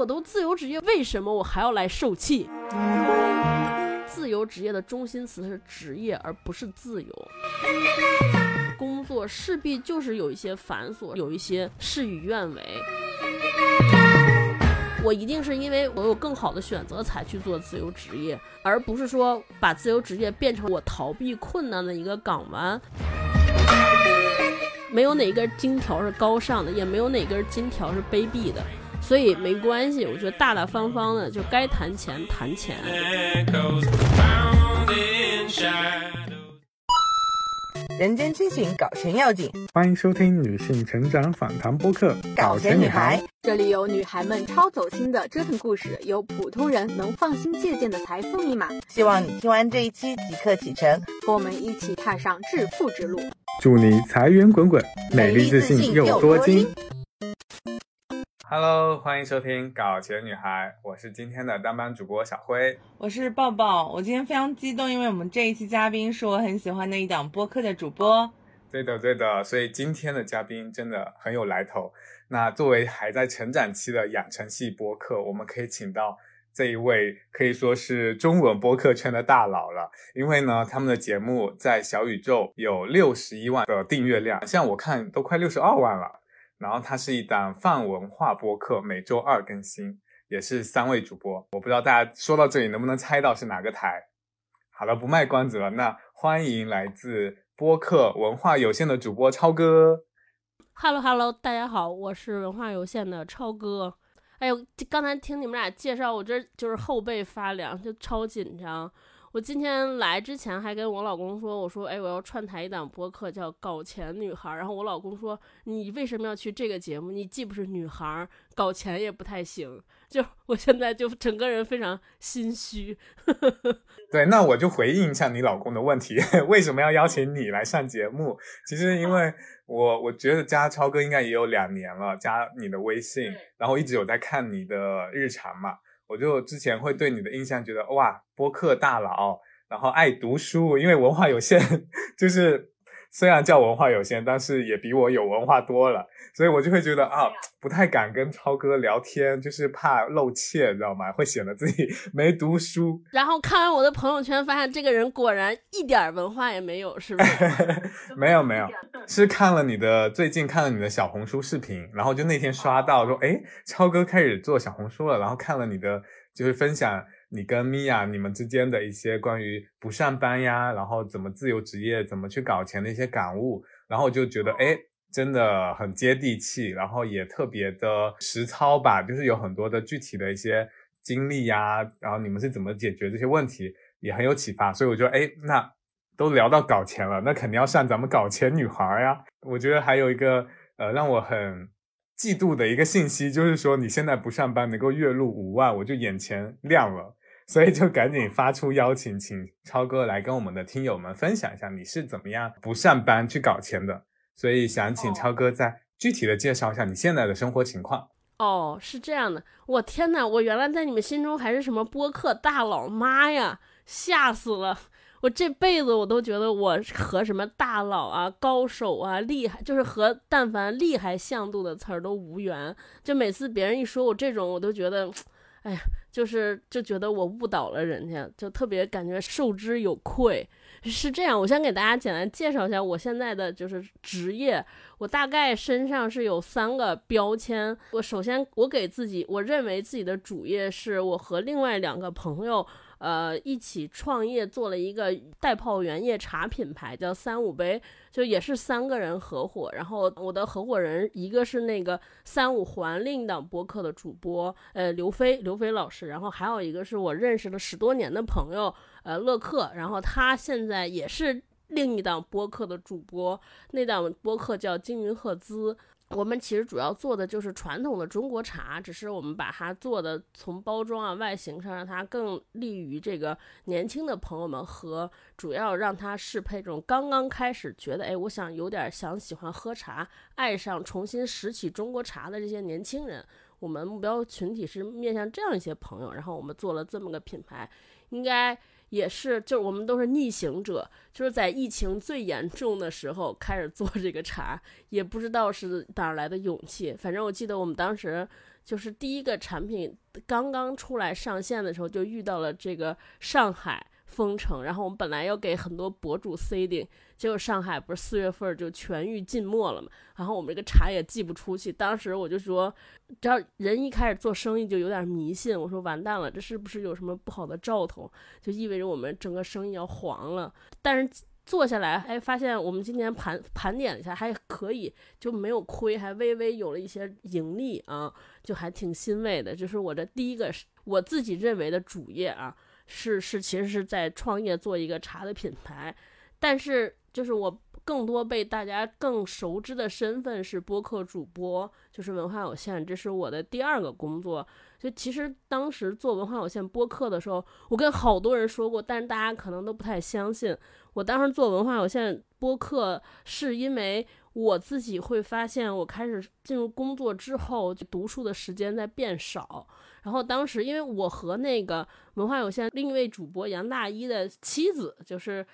我都自由职业，为什么我还要来受气？自由职业的中心词是职业，而不是自由。工作势必就是有一些繁琐，有一些事与愿违。我一定是因为我有更好的选择才去做自由职业，而不是说把自由职业变成我逃避困难的一个港湾。没有哪根金条是高尚的，也没有哪根金条是卑鄙的，所以没关系。我觉得大大方方的就该谈钱谈钱。人间清醒，搞钱要紧。欢迎收听女性成长访谈播客《搞钱女孩》，这里有女孩们超走心的折腾故事，有普通人能放心借鉴的财富密码。希望你听完这一期即刻启程，和我们一起踏上致富之路。祝你财源滚滚，美丽自信又多金。Hello，欢迎收听《搞钱女孩》，我是今天的当班主播小辉，我是抱抱。我今天非常激动，因为我们这一期嘉宾是我很喜欢的一档播客的主播。对的，对的，所以今天的嘉宾真的很有来头。那作为还在成长期的养成系播客，我们可以请到这一位可以说是中文播客圈的大佬了，因为呢，他们的节目在小宇宙有六十一万的订阅量，像我看都快六十二万了。然后它是一档泛文化播客，每周二更新，也是三位主播。我不知道大家说到这里能不能猜到是哪个台？好了，不卖关子了，那欢迎来自播客文化有限的主播超哥。Hello Hello，大家好，我是文化有限的超哥。哎呦，刚才听你们俩介绍，我这就是后背发凉，就超紧张。我今天来之前还跟我老公说，我说，哎，我要串台一档播客叫《搞钱女孩》，然后我老公说，你为什么要去这个节目？你既不是女孩，搞钱也不太行。就我现在就整个人非常心虚。对，那我就回应一下你老公的问题，为什么要邀请你来上节目？其实因为我我觉得加超哥应该也有两年了，加你的微信，然后一直有在看你的日常嘛。我就之前会对你的印象觉得哇，播客大佬，然后爱读书，因为文化有限，就是虽然叫文化有限，但是也比我有文化多了，所以我就会觉得啊，不太敢跟超哥聊天，就是怕露怯，知道吗？会显得自己 没读书。然后看完我的朋友圈，发现这个人果然一点文化也没有，是不是？没有没有，是看了你的最近看了你的小红书视频，然后就那天刷到说，哎，超哥开始做小红书了，然后看了你的。就是分享你跟米娅你们之间的一些关于不上班呀，然后怎么自由职业，怎么去搞钱的一些感悟，然后我就觉得哎，真的很接地气，然后也特别的实操吧，就是有很多的具体的一些经历呀，然后你们是怎么解决这些问题，也很有启发，所以我觉得哎，那都聊到搞钱了，那肯定要上咱们搞钱女孩呀。我觉得还有一个呃，让我很。嫉妒的一个信息就是说，你现在不上班能够月入五万，我就眼前亮了，所以就赶紧发出邀请，请超哥来跟我们的听友们分享一下你是怎么样不上班去搞钱的。所以想请超哥再具体的介绍一下你现在的生活情况。哦，是这样的，我天呐，我原来在你们心中还是什么播客大佬，妈呀，吓死了。我这辈子我都觉得我和什么大佬啊、高手啊、厉害，就是和但凡厉害向度的词儿都无缘。就每次别人一说我这种，我都觉得，哎呀，就是就觉得我误导了人家，就特别感觉受之有愧。是这样，我先给大家简单介绍一下我现在的就是职业。我大概身上是有三个标签。我首先我给自己，我认为自己的主业是我和另外两个朋友。呃，一起创业做了一个代泡原叶茶品牌，叫三五杯，就也是三个人合伙。然后我的合伙人一个是那个三五环另一档播客的主播，呃，刘飞，刘飞老师。然后还有一个是我认识了十多年的朋友，呃，乐克。然后他现在也是另一档播客的主播，那档播客叫金云赫兹。我们其实主要做的就是传统的中国茶，只是我们把它做的从包装啊、外形上，让它更利于这个年轻的朋友们和主要让它适配这种刚刚开始觉得，哎，我想有点想喜欢喝茶，爱上重新拾起中国茶的这些年轻人。我们目标群体是面向这样一些朋友，然后我们做了这么个品牌，应该。也是，就是我们都是逆行者，就是在疫情最严重的时候开始做这个茶，也不知道是哪来的勇气。反正我记得我们当时就是第一个产品刚刚出来上线的时候，就遇到了这个上海封城，然后我们本来要给很多博主 C 顶。结果上海不是四月份就全域禁墨了嘛，然后我们这个茶也寄不出去。当时我就说，只要人一开始做生意就有点迷信，我说完蛋了，这是不是有什么不好的兆头？就意味着我们整个生意要黄了。但是做下来，哎，发现我们今年盘盘点一下还可以，就没有亏，还微微有了一些盈利啊，就还挺欣慰的。就是我这第一个我自己认为的主业啊，是是其实是在创业做一个茶的品牌，但是。就是我更多被大家更熟知的身份是播客主播，就是文化有限，这是我的第二个工作。就其实当时做文化有限播客的时候，我跟好多人说过，但是大家可能都不太相信。我当时做文化有限播客，是因为我自己会发现，我开始进入工作之后，就读书的时间在变少。然后当时因为我和那个文化有限另一位主播杨大一的妻子，就是。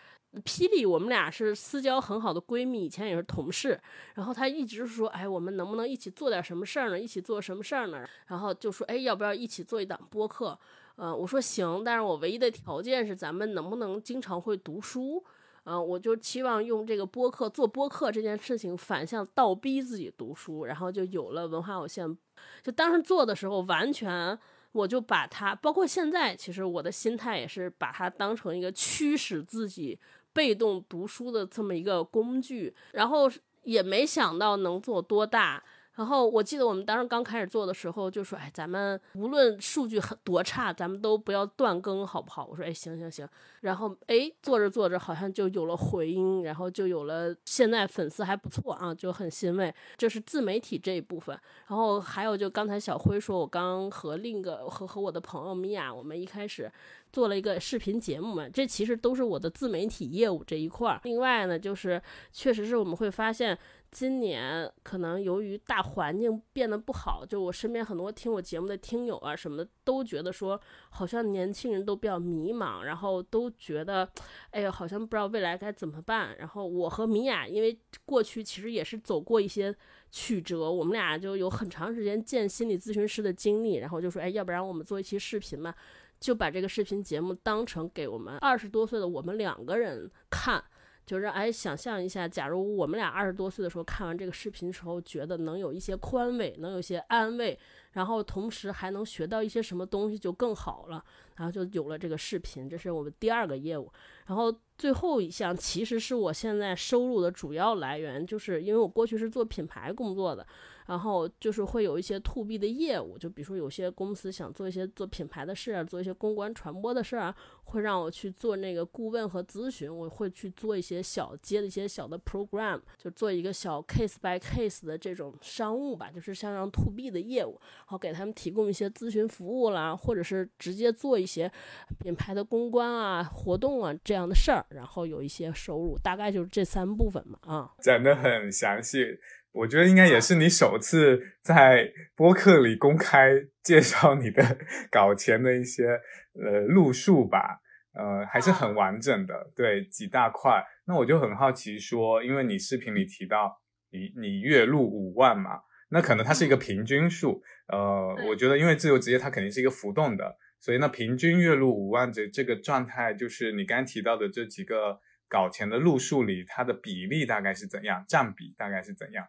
霹雳，我们俩是私交很好的闺蜜，以前也是同事。然后她一直说：“哎，我们能不能一起做点什么事儿呢？一起做什么事儿呢？”然后就说：“哎，要不要一起做一档播客？”嗯，我说行，但是我唯一的条件是咱们能不能经常会读书。嗯，我就期望用这个播客做播客这件事情反向倒逼自己读书，然后就有了文化有限。就当时做的时候，完全我就把它，包括现在，其实我的心态也是把它当成一个驱使自己。被动读书的这么一个工具，然后也没想到能做多大。然后我记得我们当时刚开始做的时候，就说：“哎，咱们无论数据很多差，咱们都不要断更，好不好？”我说：“哎，行行行。”然后哎，做着做着好像就有了回音，然后就有了现在粉丝还不错啊，就很欣慰。这是自媒体这一部分。然后还有就刚才小辉说，我刚和另一个和和我的朋友米娅，我们一开始。做了一个视频节目嘛，这其实都是我的自媒体业务这一块儿。另外呢，就是确实是我们会发现，今年可能由于大环境变得不好，就我身边很多听我节目的听友啊什么的，都觉得说好像年轻人都比较迷茫，然后都觉得，哎呀，好像不知道未来该怎么办。然后我和米娅，因为过去其实也是走过一些曲折，我们俩就有很长时间见心理咨询师的经历，然后就说，哎，要不然我们做一期视频嘛。就把这个视频节目当成给我们二十多岁的我们两个人看，就是哎，想象一下，假如我们俩二十多岁的时候看完这个视频的时候，觉得能有一些宽慰，能有些安慰，然后同时还能学到一些什么东西，就更好了。然后就有了这个视频，这是我们第二个业务。然后最后一项其实是我现在收入的主要来源，就是因为我过去是做品牌工作的。然后就是会有一些 to B 的业务，就比如说有些公司想做一些做品牌的事儿，做一些公关传播的事儿啊，会让我去做那个顾问和咨询。我会去做一些小接的一些小的 program，就做一个小 case by case 的这种商务吧，就是像让 to B 的业务，然后给他们提供一些咨询服务啦，或者是直接做一些品牌的公关啊、活动啊这样的事儿，然后有一些收入，大概就是这三部分嘛。啊，讲的很详细。我觉得应该也是你首次在播客里公开 介绍你的 搞钱的一些呃路数吧，呃还是很完整的，对几大块。那我就很好奇说，因为你视频里提到你你月入五万嘛，那可能它是一个平均数，呃，我觉得因为自由职业它肯定是一个浮动的，所以那平均月入五万这这个状态，就是你刚提到的这几个搞钱的路数里，它的比例大概是怎样，占比大概是怎样？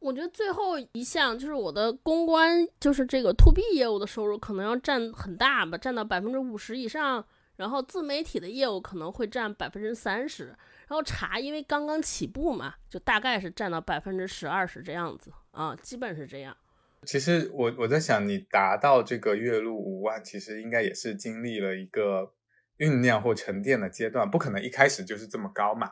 我觉得最后一项就是我的公关，就是这个 to B 业务的收入可能要占很大吧，占到百分之五十以上。然后自媒体的业务可能会占百分之三十。然后茶因为刚刚起步嘛，就大概是占到百分之十二十这样子啊，基本是这样。其实我我在想，你达到这个月入五万，其实应该也是经历了一个酝酿或沉淀的阶段，不可能一开始就是这么高嘛。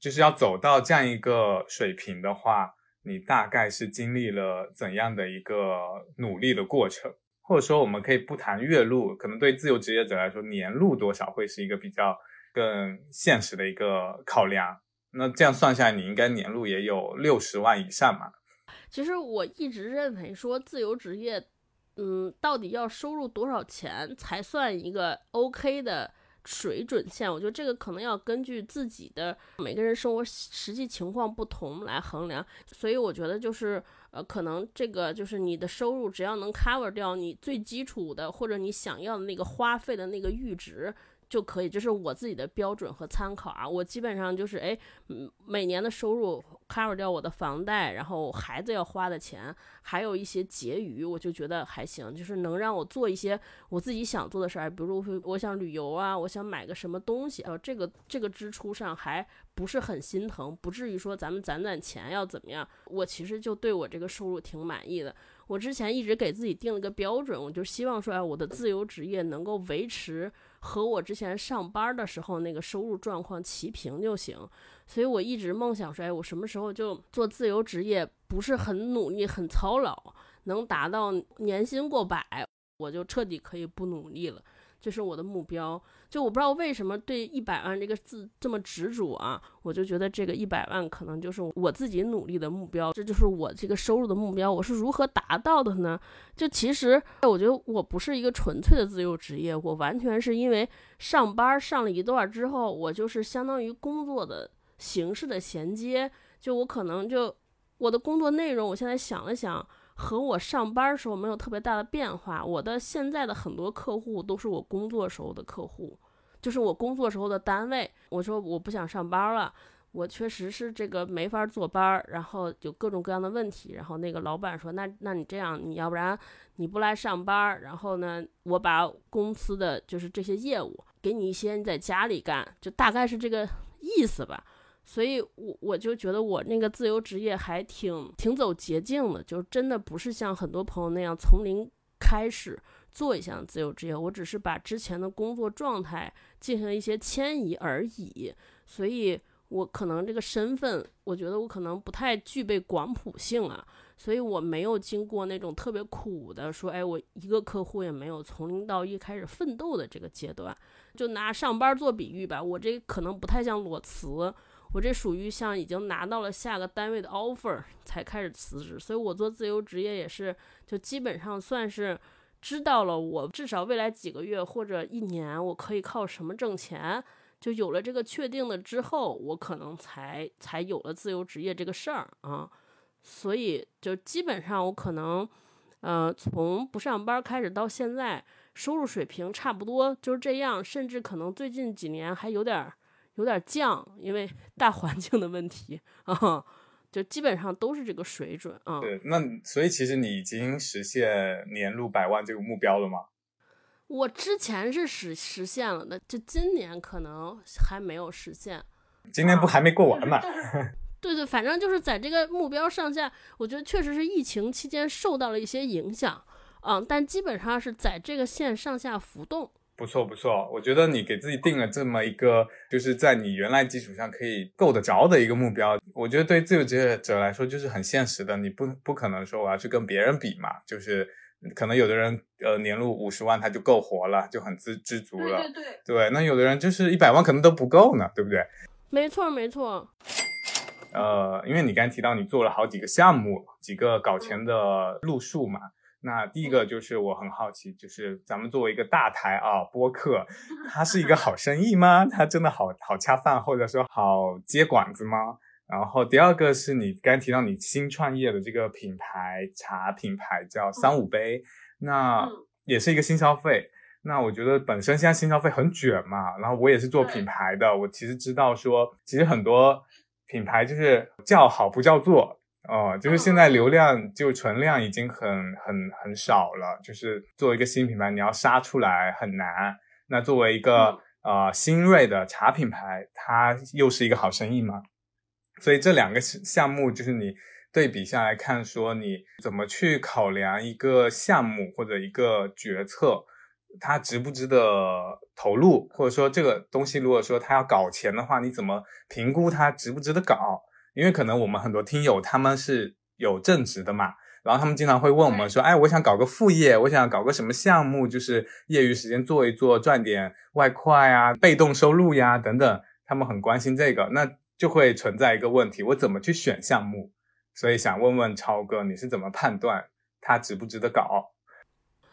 就是要走到这样一个水平的话。你大概是经历了怎样的一个努力的过程，或者说我们可以不谈月入，可能对自由职业者来说，年入多少会是一个比较更现实的一个考量。那这样算下来，你应该年入也有六十万以上嘛？其实我一直认为说自由职业，嗯，到底要收入多少钱才算一个 OK 的？水准线，我觉得这个可能要根据自己的每个人生活实际情况不同来衡量，所以我觉得就是呃，可能这个就是你的收入只要能 cover 掉你最基础的或者你想要的那个花费的那个阈值。就可以，这是我自己的标准和参考啊。我基本上就是，哎，每年的收入 cover 掉我的房贷，然后孩子要花的钱，还有一些结余，我就觉得还行，就是能让我做一些我自己想做的事儿，比如我想旅游啊，我想买个什么东西，呃，这个这个支出上还不是很心疼，不至于说咱们攒攒钱要怎么样。我其实就对我这个收入挺满意的。我之前一直给自己定了个标准，我就希望说，哎，我的自由职业能够维持。和我之前上班的时候那个收入状况齐平就行，所以我一直梦想说，哎，我什么时候就做自由职业，不是很努力、很操劳，能达到年薪过百，我就彻底可以不努力了。这是我的目标，就我不知道为什么对一百万这个字这么执着啊，我就觉得这个一百万可能就是我自己努力的目标，这就是我这个收入的目标。我是如何达到的呢？就其实我觉得我不是一个纯粹的自由职业，我完全是因为上班上了一段之后，我就是相当于工作的形式的衔接，就我可能就我的工作内容，我现在想了想。和我上班时候没有特别大的变化。我的现在的很多客户都是我工作时候的客户，就是我工作时候的单位。我说我不想上班了，我确实是这个没法坐班，然后有各种各样的问题。然后那个老板说，那那你这样，你要不然你不来上班，然后呢，我把公司的就是这些业务给你一些你在家里干，就大概是这个意思吧。所以，我我就觉得我那个自由职业还挺挺走捷径的，就真的不是像很多朋友那样从零开始做一项自由职业。我只是把之前的工作状态进行一些迁移而已。所以，我可能这个身份，我觉得我可能不太具备广谱性啊。所以我没有经过那种特别苦的，说，哎，我一个客户也没有从零到一开始奋斗的这个阶段。就拿上班做比喻吧，我这可能不太像裸辞。我这属于像已经拿到了下个单位的 offer 才开始辞职，所以我做自由职业也是，就基本上算是知道了我至少未来几个月或者一年我可以靠什么挣钱，就有了这个确定的之后，我可能才才有了自由职业这个事儿啊，所以就基本上我可能，呃，从不上班开始到现在，收入水平差不多就是这样，甚至可能最近几年还有点儿。有点降，因为大环境的问题啊，就基本上都是这个水准啊。对，那所以其实你已经实现年入百万这个目标了吗？我之前是实实现了的，就今年可能还没有实现。今年不还没过完吗？对对，反正就是在这个目标上下，我觉得确实是疫情期间受到了一些影响，嗯，但基本上是在这个线上下浮动。不错不错，我觉得你给自己定了这么一个，就是在你原来基础上可以够得着的一个目标。我觉得对自由职业者来说就是很现实的，你不不可能说我要去跟别人比嘛，就是可能有的人呃年入五十万他就够活了，就很知知足了。对对对。对，那有的人就是一百万可能都不够呢，对不对？没错没错。呃，因为你刚才提到你做了好几个项目，几个搞钱的路数嘛。那第一个就是我很好奇，就是咱们作为一个大台啊播客，它是一个好生意吗？它真的好好恰饭，或者说好接管子吗？然后第二个是你刚提到你新创业的这个品牌茶品牌叫三五杯，那也是一个新消费。那我觉得本身现在新消费很卷嘛，然后我也是做品牌的，我其实知道说，其实很多品牌就是叫好不叫座。哦，就是现在流量就存量已经很很很少了，就是作为一个新品牌，你要杀出来很难。那作为一个呃新锐的茶品牌，它又是一个好生意吗？所以这两个项目就是你对比下来看，说你怎么去考量一个项目或者一个决策，它值不值得投入，或者说这个东西如果说它要搞钱的话，你怎么评估它值不值得搞？因为可能我们很多听友他们是有正职的嘛，然后他们经常会问我们说，哎，我想搞个副业，我想搞个什么项目，就是业余时间做一做，赚点外快啊，被动收入呀等等，他们很关心这个，那就会存在一个问题，我怎么去选项目？所以想问问超哥，你是怎么判断它值不值得搞？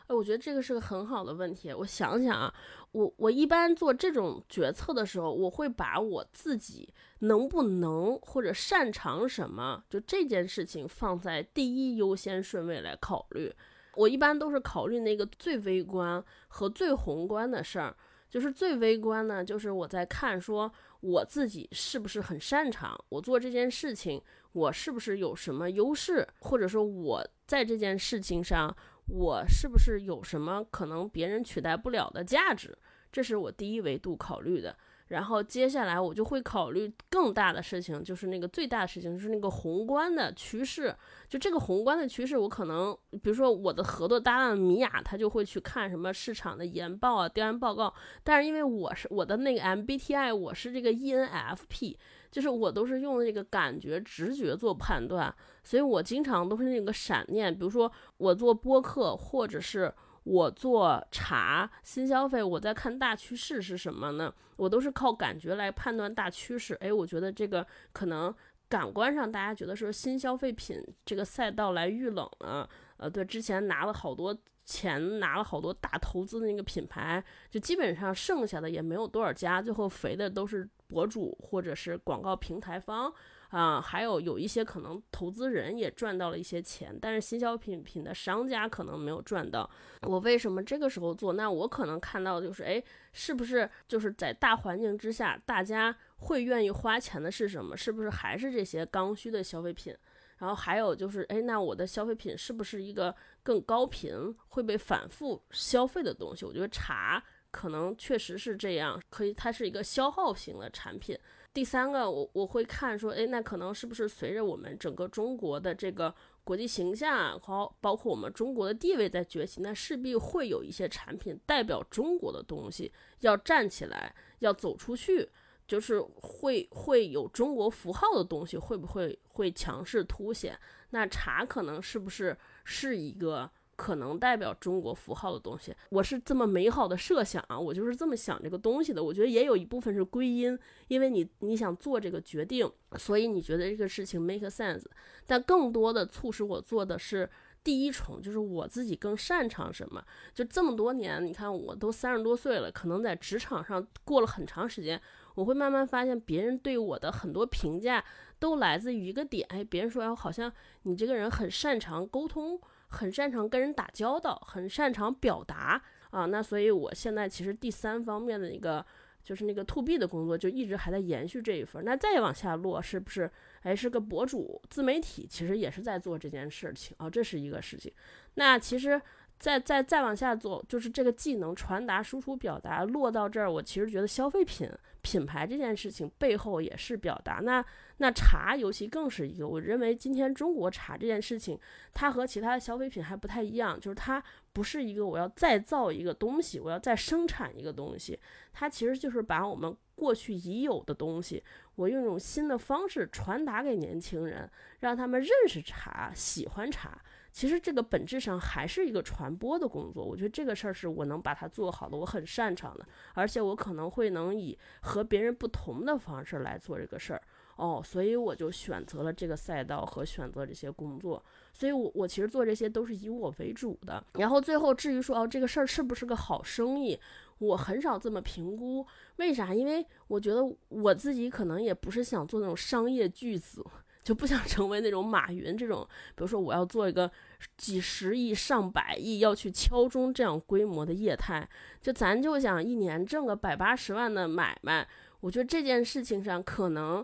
哎，我觉得这个是个很好的问题。我想想啊，我我一般做这种决策的时候，我会把我自己能不能或者擅长什么，就这件事情放在第一优先顺位来考虑。我一般都是考虑那个最微观和最宏观的事儿。就是最微观呢，就是我在看说我自己是不是很擅长，我做这件事情，我是不是有什么优势，或者说我在这件事情上。我是不是有什么可能别人取代不了的价值？这是我第一维度考虑的。然后接下来我就会考虑更大的事情，就是那个最大的事情，就是那个宏观的趋势。就这个宏观的趋势，我可能比如说我的合作搭档米娅，她就会去看什么市场的研报啊、调研报告。但是因为我是我的那个 MBTI，我是这个 ENFP。就是我都是用那个感觉、直觉做判断，所以我经常都是那个闪念。比如说我做播客，或者是我做茶新消费，我在看大趋势是什么呢？我都是靠感觉来判断大趋势。哎，我觉得这个可能感官上大家觉得说新消费品这个赛道来遇冷了。呃，对，之前拿了好多钱，拿了好多大投资的那个品牌，就基本上剩下的也没有多少家，最后肥的都是。博主或者是广告平台方啊，还有有一些可能投资人也赚到了一些钱，但是新消费品的商家可能没有赚到。我为什么这个时候做？那我可能看到就是，哎，是不是就是在大环境之下，大家会愿意花钱的是什么？是不是还是这些刚需的消费品？然后还有就是，哎，那我的消费品是不是一个更高频会被反复消费的东西？我觉得茶。可能确实是这样，可以，它是一个消耗型的产品。第三个，我我会看说，哎，那可能是不是随着我们整个中国的这个国际形象和包括我们中国的地位在崛起，那势必会有一些产品代表中国的东西要站起来，要走出去，就是会会有中国符号的东西，会不会会强势凸显？那茶可能是不是是一个？可能代表中国符号的东西，我是这么美好的设想啊，我就是这么想这个东西的。我觉得也有一部分是归因，因为你你想做这个决定，所以你觉得这个事情 make sense。但更多的促使我做的是第一重，就是我自己更擅长什么。就这么多年，你看我都三十多岁了，可能在职场上过了很长时间，我会慢慢发现别人对我的很多评价都来自于一个点，哎，别人说哎，好像你这个人很擅长沟通。很擅长跟人打交道，很擅长表达啊，那所以我现在其实第三方面的一个就是那个 to B 的工作，就一直还在延续这一份。那再往下落，是不是？哎，是个博主、自媒体，其实也是在做这件事情啊，这是一个事情。那其实。再再再往下做，就是这个技能传达、输出、表达落到这儿，我其实觉得消费品品牌这件事情背后也是表达。那那茶尤其更是一个，我认为今天中国茶这件事情，它和其他的消费品还不太一样，就是它不是一个我要再造一个东西，我要再生产一个东西，它其实就是把我们过去已有的东西，我用一种新的方式传达给年轻人，让他们认识茶、喜欢茶。其实这个本质上还是一个传播的工作，我觉得这个事儿是我能把它做好的，我很擅长的，而且我可能会能以和别人不同的方式来做这个事儿哦，所以我就选择了这个赛道和选择这些工作，所以我我其实做这些都是以我为主的，然后最后至于说哦这个事儿是不是个好生意，我很少这么评估，为啥？因为我觉得我自己可能也不是想做那种商业巨子。就不想成为那种马云这种，比如说我要做一个几十亿、上百亿要去敲钟这样规模的业态，就咱就想一年挣个百八十万的买卖。我觉得这件事情上可能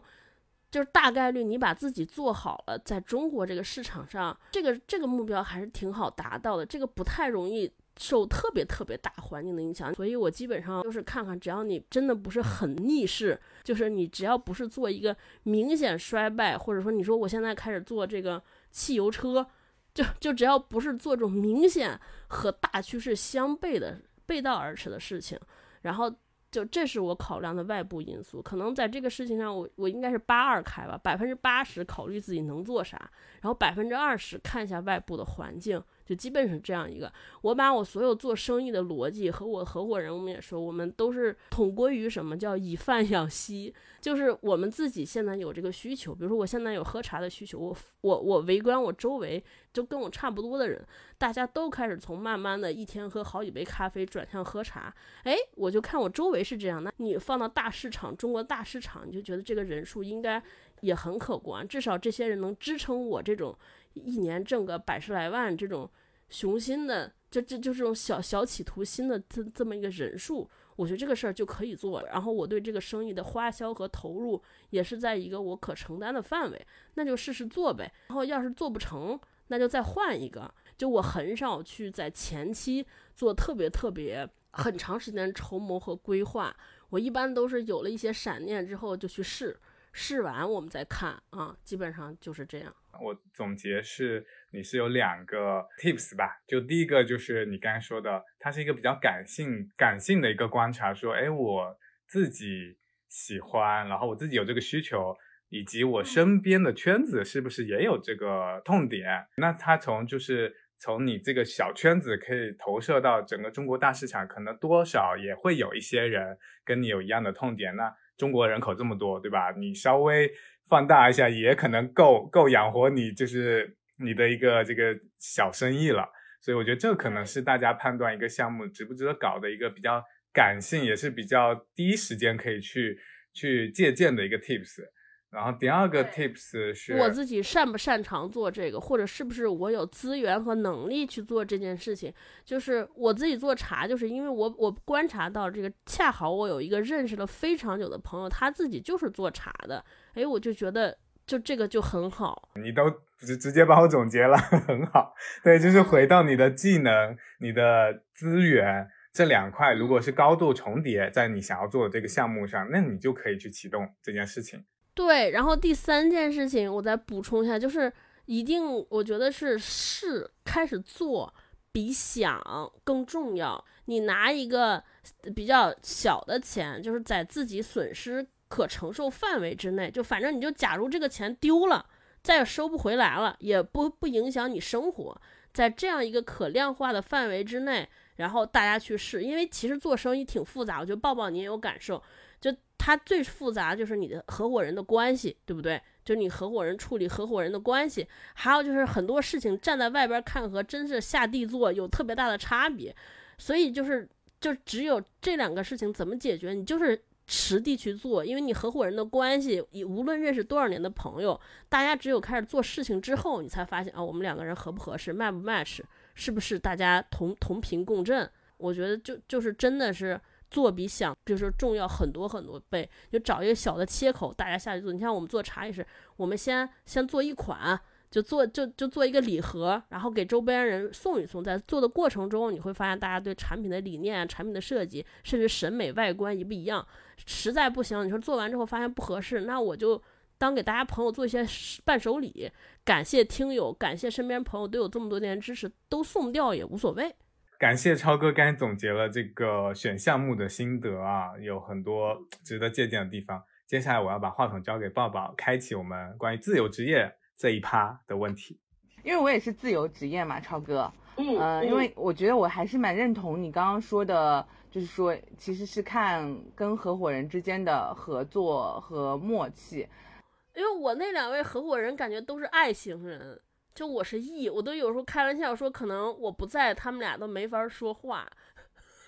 就是大概率你把自己做好了，在中国这个市场上，这个这个目标还是挺好达到的，这个不太容易。受特别特别大环境的影响，所以我基本上就是看看，只要你真的不是很逆势，就是你只要不是做一个明显衰败，或者说你说我现在开始做这个汽油车，就就只要不是做这种明显和大趋势相悖的背道而驰的事情，然后就这是我考量的外部因素。可能在这个事情上，我我应该是八二开吧，百分之八十考虑自己能做啥，然后百分之二十看一下外部的环境。就基本是这样一个。我把我所有做生意的逻辑和我合伙人，我们也说，我们都是统归于什么叫以贩养吸，就是我们自己现在有这个需求，比如说我现在有喝茶的需求，我我我围观我周围就跟我差不多的人，大家都开始从慢慢的一天喝好几杯咖啡转向喝茶，哎，我就看我周围是这样，那你放到大市场，中国大市场，你就觉得这个人数应该也很可观，至少这些人能支撑我这种。一年挣个百十来万，这种雄心的，这这就这种小小企图心的这这么一个人数，我觉得这个事儿就可以做。然后我对这个生意的花销和投入也是在一个我可承担的范围，那就试试做呗。然后要是做不成，那就再换一个。就我很少去在前期做特别特别很长时间筹谋和规划，我一般都是有了一些闪念之后就去试。试完我们再看啊，基本上就是这样。我总结是，你是有两个 tips 吧？就第一个就是你刚才说的，它是一个比较感性、感性的一个观察，说，哎，我自己喜欢，然后我自己有这个需求，以及我身边的圈子是不是也有这个痛点？那它从就是从你这个小圈子可以投射到整个中国大市场，可能多少也会有一些人跟你有一样的痛点。那中国人口这么多，对吧？你稍微放大一下，也可能够够养活你，就是你的一个这个小生意了。所以我觉得这可能是大家判断一个项目值不值得搞的一个比较感性，也是比较第一时间可以去去借鉴的一个 tips。然后第二个 tips 是我自己擅不擅长做这个，或者是不是我有资源和能力去做这件事情。就是我自己做茶，就是因为我我观察到这个，恰好我有一个认识了非常久的朋友，他自己就是做茶的，哎，我就觉得就这个就很好。你都直直接帮我总结了，很好。对，就是回到你的技能、你的资源这两块，如果是高度重叠在你想要做的这个项目上，那你就可以去启动这件事情。对，然后第三件事情我再补充一下，就是一定我觉得是试开始做比想更重要。你拿一个比较小的钱，就是在自己损失可承受范围之内，就反正你就假如这个钱丢了，再也收不回来了，也不不影响你生活，在这样一个可量化的范围之内，然后大家去试，因为其实做生意挺复杂，我觉得抱抱你也有感受。它最复杂就是你的合伙人的关系，对不对？就是你合伙人处理合伙人的关系，还有就是很多事情站在外边看和真是下地做有特别大的差别，所以就是就只有这两个事情怎么解决，你就是实地去做，因为你合伙人的关系，你无论认识多少年的朋友，大家只有开始做事情之后，你才发现啊，我们两个人合不合适，match match，是不是大家同同频共振？我觉得就就是真的是。做比想就是重要很多很多倍，就找一个小的切口，大家下去做。你像我们做茶也是，我们先先做一款，就做就就做一个礼盒，然后给周边人送一送。在做的过程中，你会发现大家对产品的理念、产品的设计，甚至审美外观一不一样。实在不行，你说做完之后发现不合适，那我就当给大家朋友做一些伴手礼，感谢听友，感谢身边朋友对我这么多年支持，都送掉也无所谓。感谢超哥刚才总结了这个选项目的心得啊，有很多值得借鉴的地方。接下来我要把话筒交给抱抱，开启我们关于自由职业这一趴的问题。因为我也是自由职业嘛，超哥，嗯，因为我觉得我还是蛮认同你刚刚说的，就是说其实是看跟合伙人之间的合作和默契。因为我那两位合伙人感觉都是爱型人。就我是 E，我都有时候开玩笑说，可能我不在，他们俩都没法说话。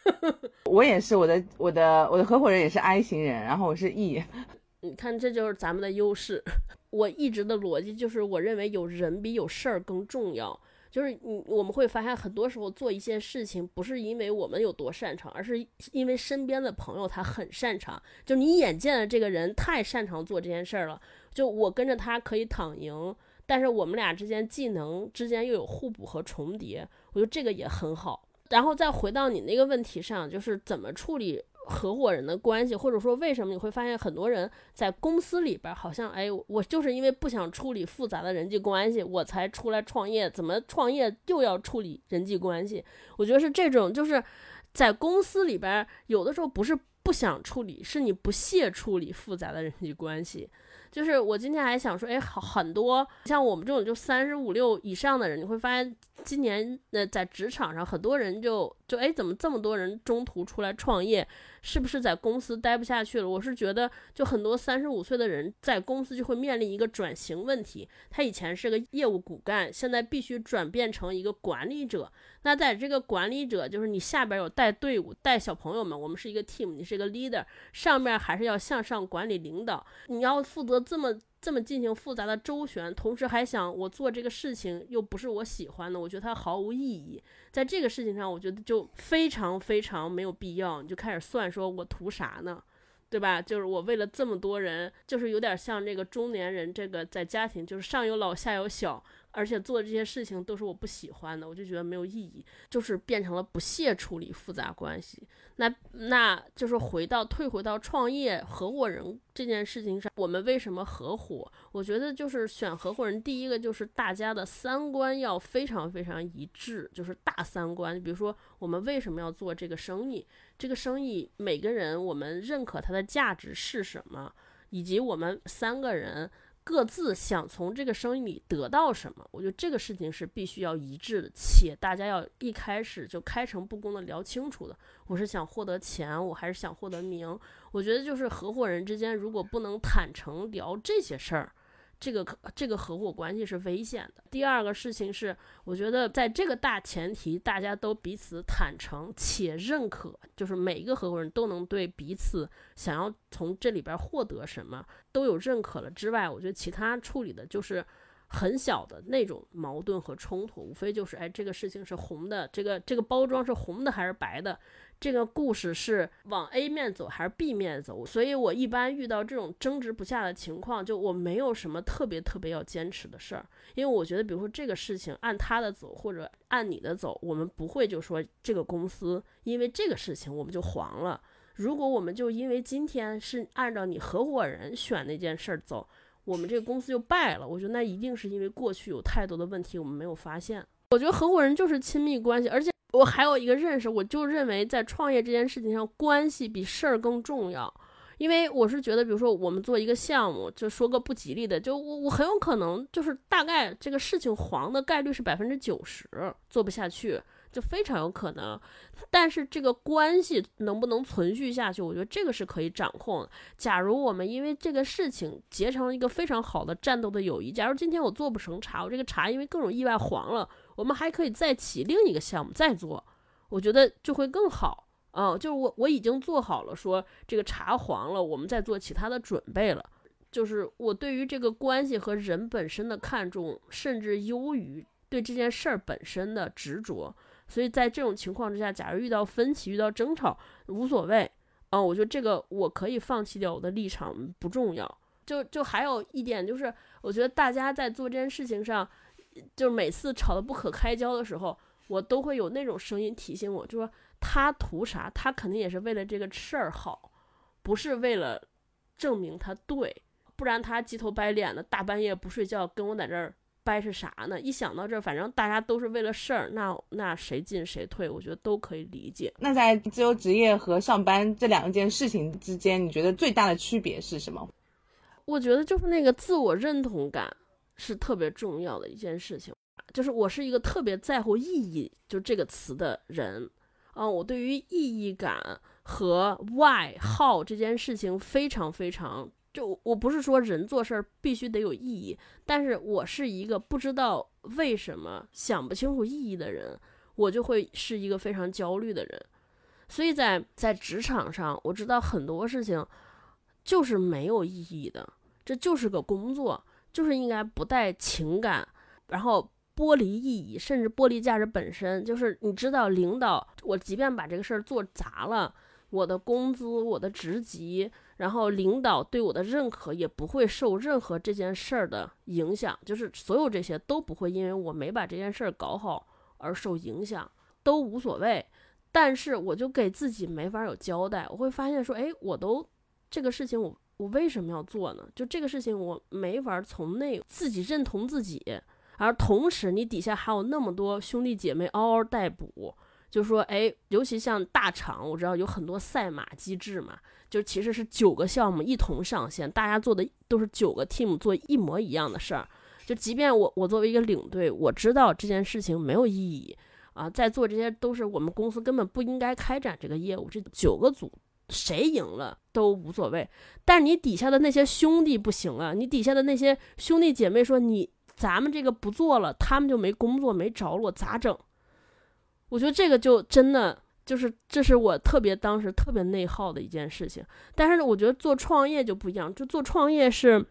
我也是，我的我的我的合伙人也是 I 型人，然后我是 E。你看，这就是咱们的优势。我一直的逻辑就是，我认为有人比有事儿更重要。就是你我们会发现，很多时候做一些事情，不是因为我们有多擅长，而是因为身边的朋友他很擅长。就你眼见的这个人太擅长做这件事儿了，就我跟着他可以躺赢。但是我们俩之间技能之间又有互补和重叠，我觉得这个也很好。然后再回到你那个问题上，就是怎么处理合伙人的关系，或者说为什么你会发现很多人在公司里边好像，哎，我就是因为不想处理复杂的人际关系，我才出来创业。怎么创业又要处理人际关系？我觉得是这种，就是在公司里边有的时候不是不想处理，是你不屑处理复杂的人际关系。就是我今天还想说，哎，好很多像我们这种就三十五六以上的人，你会发现今年呃在职场上很多人就就哎怎么这么多人中途出来创业，是不是在公司待不下去了？我是觉得就很多三十五岁的人在公司就会面临一个转型问题，他以前是个业务骨干，现在必须转变成一个管理者。那在这个管理者，就是你下边有带队伍、带小朋友们，我们是一个 team，你是一个 leader，上面还是要向上管理领导，你要负责这么这么进行复杂的周旋，同时还想我做这个事情又不是我喜欢的，我觉得它毫无意义。在这个事情上，我觉得就非常非常没有必要，你就开始算说我图啥呢？对吧？就是我为了这么多人，就是有点像这个中年人，这个在家庭就是上有老下有小。而且做这些事情都是我不喜欢的，我就觉得没有意义，就是变成了不屑处理复杂关系。那那就是回到退回到创业合伙人这件事情上，我们为什么合伙？我觉得就是选合伙人，第一个就是大家的三观要非常非常一致，就是大三观。比如说我们为什么要做这个生意？这个生意每个人我们认可它的价值是什么？以及我们三个人。各自想从这个生意里得到什么？我觉得这个事情是必须要一致的，且大家要一开始就开诚布公的聊清楚的。我是想获得钱，我还是想获得名？我觉得就是合伙人之间如果不能坦诚聊这些事儿。这个这个合伙关系是危险的。第二个事情是，我觉得在这个大前提，大家都彼此坦诚且认可，就是每一个合伙人都能对彼此想要从这里边获得什么都有认可了之外，我觉得其他处理的就是很小的那种矛盾和冲突，无非就是哎，这个事情是红的，这个这个包装是红的还是白的。这个故事是往 A 面走还是 B 面走？所以我一般遇到这种争执不下的情况，就我没有什么特别特别要坚持的事儿，因为我觉得，比如说这个事情按他的走或者按你的走，我们不会就说这个公司因为这个事情我们就黄了。如果我们就因为今天是按照你合伙人选那件事儿走，我们这个公司就败了。我觉得那一定是因为过去有太多的问题我们没有发现。我觉得合伙人就是亲密关系，而且。我还有一个认识，我就认为在创业这件事情上，关系比事儿更重要。因为我是觉得，比如说我们做一个项目，就说个不吉利的，就我我很有可能就是大概这个事情黄的概率是百分之九十，做不下去。就非常有可能，但是这个关系能不能存续下去，我觉得这个是可以掌控的。假如我们因为这个事情结成了一个非常好的战斗的友谊，假如今天我做不成茶，我这个茶因为各种意外黄了，我们还可以再起另一个项目再做，我觉得就会更好。嗯，就是我我已经做好了说这个茶黄了，我们再做其他的准备了。就是我对于这个关系和人本身的看重，甚至优于对这件事儿本身的执着。所以在这种情况之下，假如遇到分歧、遇到争吵，无所谓啊，我觉得这个我可以放弃掉我的立场，不重要。就就还有一点就是，我觉得大家在做这件事情上，就是每次吵得不可开交的时候，我都会有那种声音提醒我，就说他图啥？他肯定也是为了这个事儿好，不是为了证明他对，不然他鸡头白脸的，大半夜不睡觉跟我在这儿。掰是啥呢？一想到这，反正大家都是为了事儿，那那谁进谁退，我觉得都可以理解。那在自由职业和上班这两件事情之间，你觉得最大的区别是什么？我觉得就是那个自我认同感是特别重要的一件事情。就是我是一个特别在乎意义就这个词的人，嗯，我对于意义感和 why 好这件事情非常非常。就我不是说人做事儿必须得有意义，但是我是一个不知道为什么想不清楚意义的人，我就会是一个非常焦虑的人。所以在在职场上，我知道很多事情就是没有意义的，这就是个工作，就是应该不带情感，然后剥离意义，甚至剥离价值本身。就是你知道，领导我即便把这个事儿做砸了，我的工资，我的职级。然后领导对我的认可也不会受任何这件事儿的影响，就是所有这些都不会因为我没把这件事儿搞好而受影响，都无所谓。但是我就给自己没法有交代，我会发现说，哎，我都这个事情我我为什么要做呢？就这个事情我没法从内自己认同自己，而同时你底下还有那么多兄弟姐妹嗷嗷待哺。就说，哎，尤其像大厂，我知道有很多赛马机制嘛，就其实是九个项目一同上线，大家做的都是九个 team 做一模一样的事儿。就即便我我作为一个领队，我知道这件事情没有意义啊，在做这些都是我们公司根本不应该开展这个业务。这九个组谁赢了都无所谓，但是你底下的那些兄弟不行啊，你底下的那些兄弟姐妹说你咱们这个不做了，他们就没工作没着落，咋整？我觉得这个就真的就是这是我特别当时特别内耗的一件事情。但是我觉得做创业就不一样，就做创业是。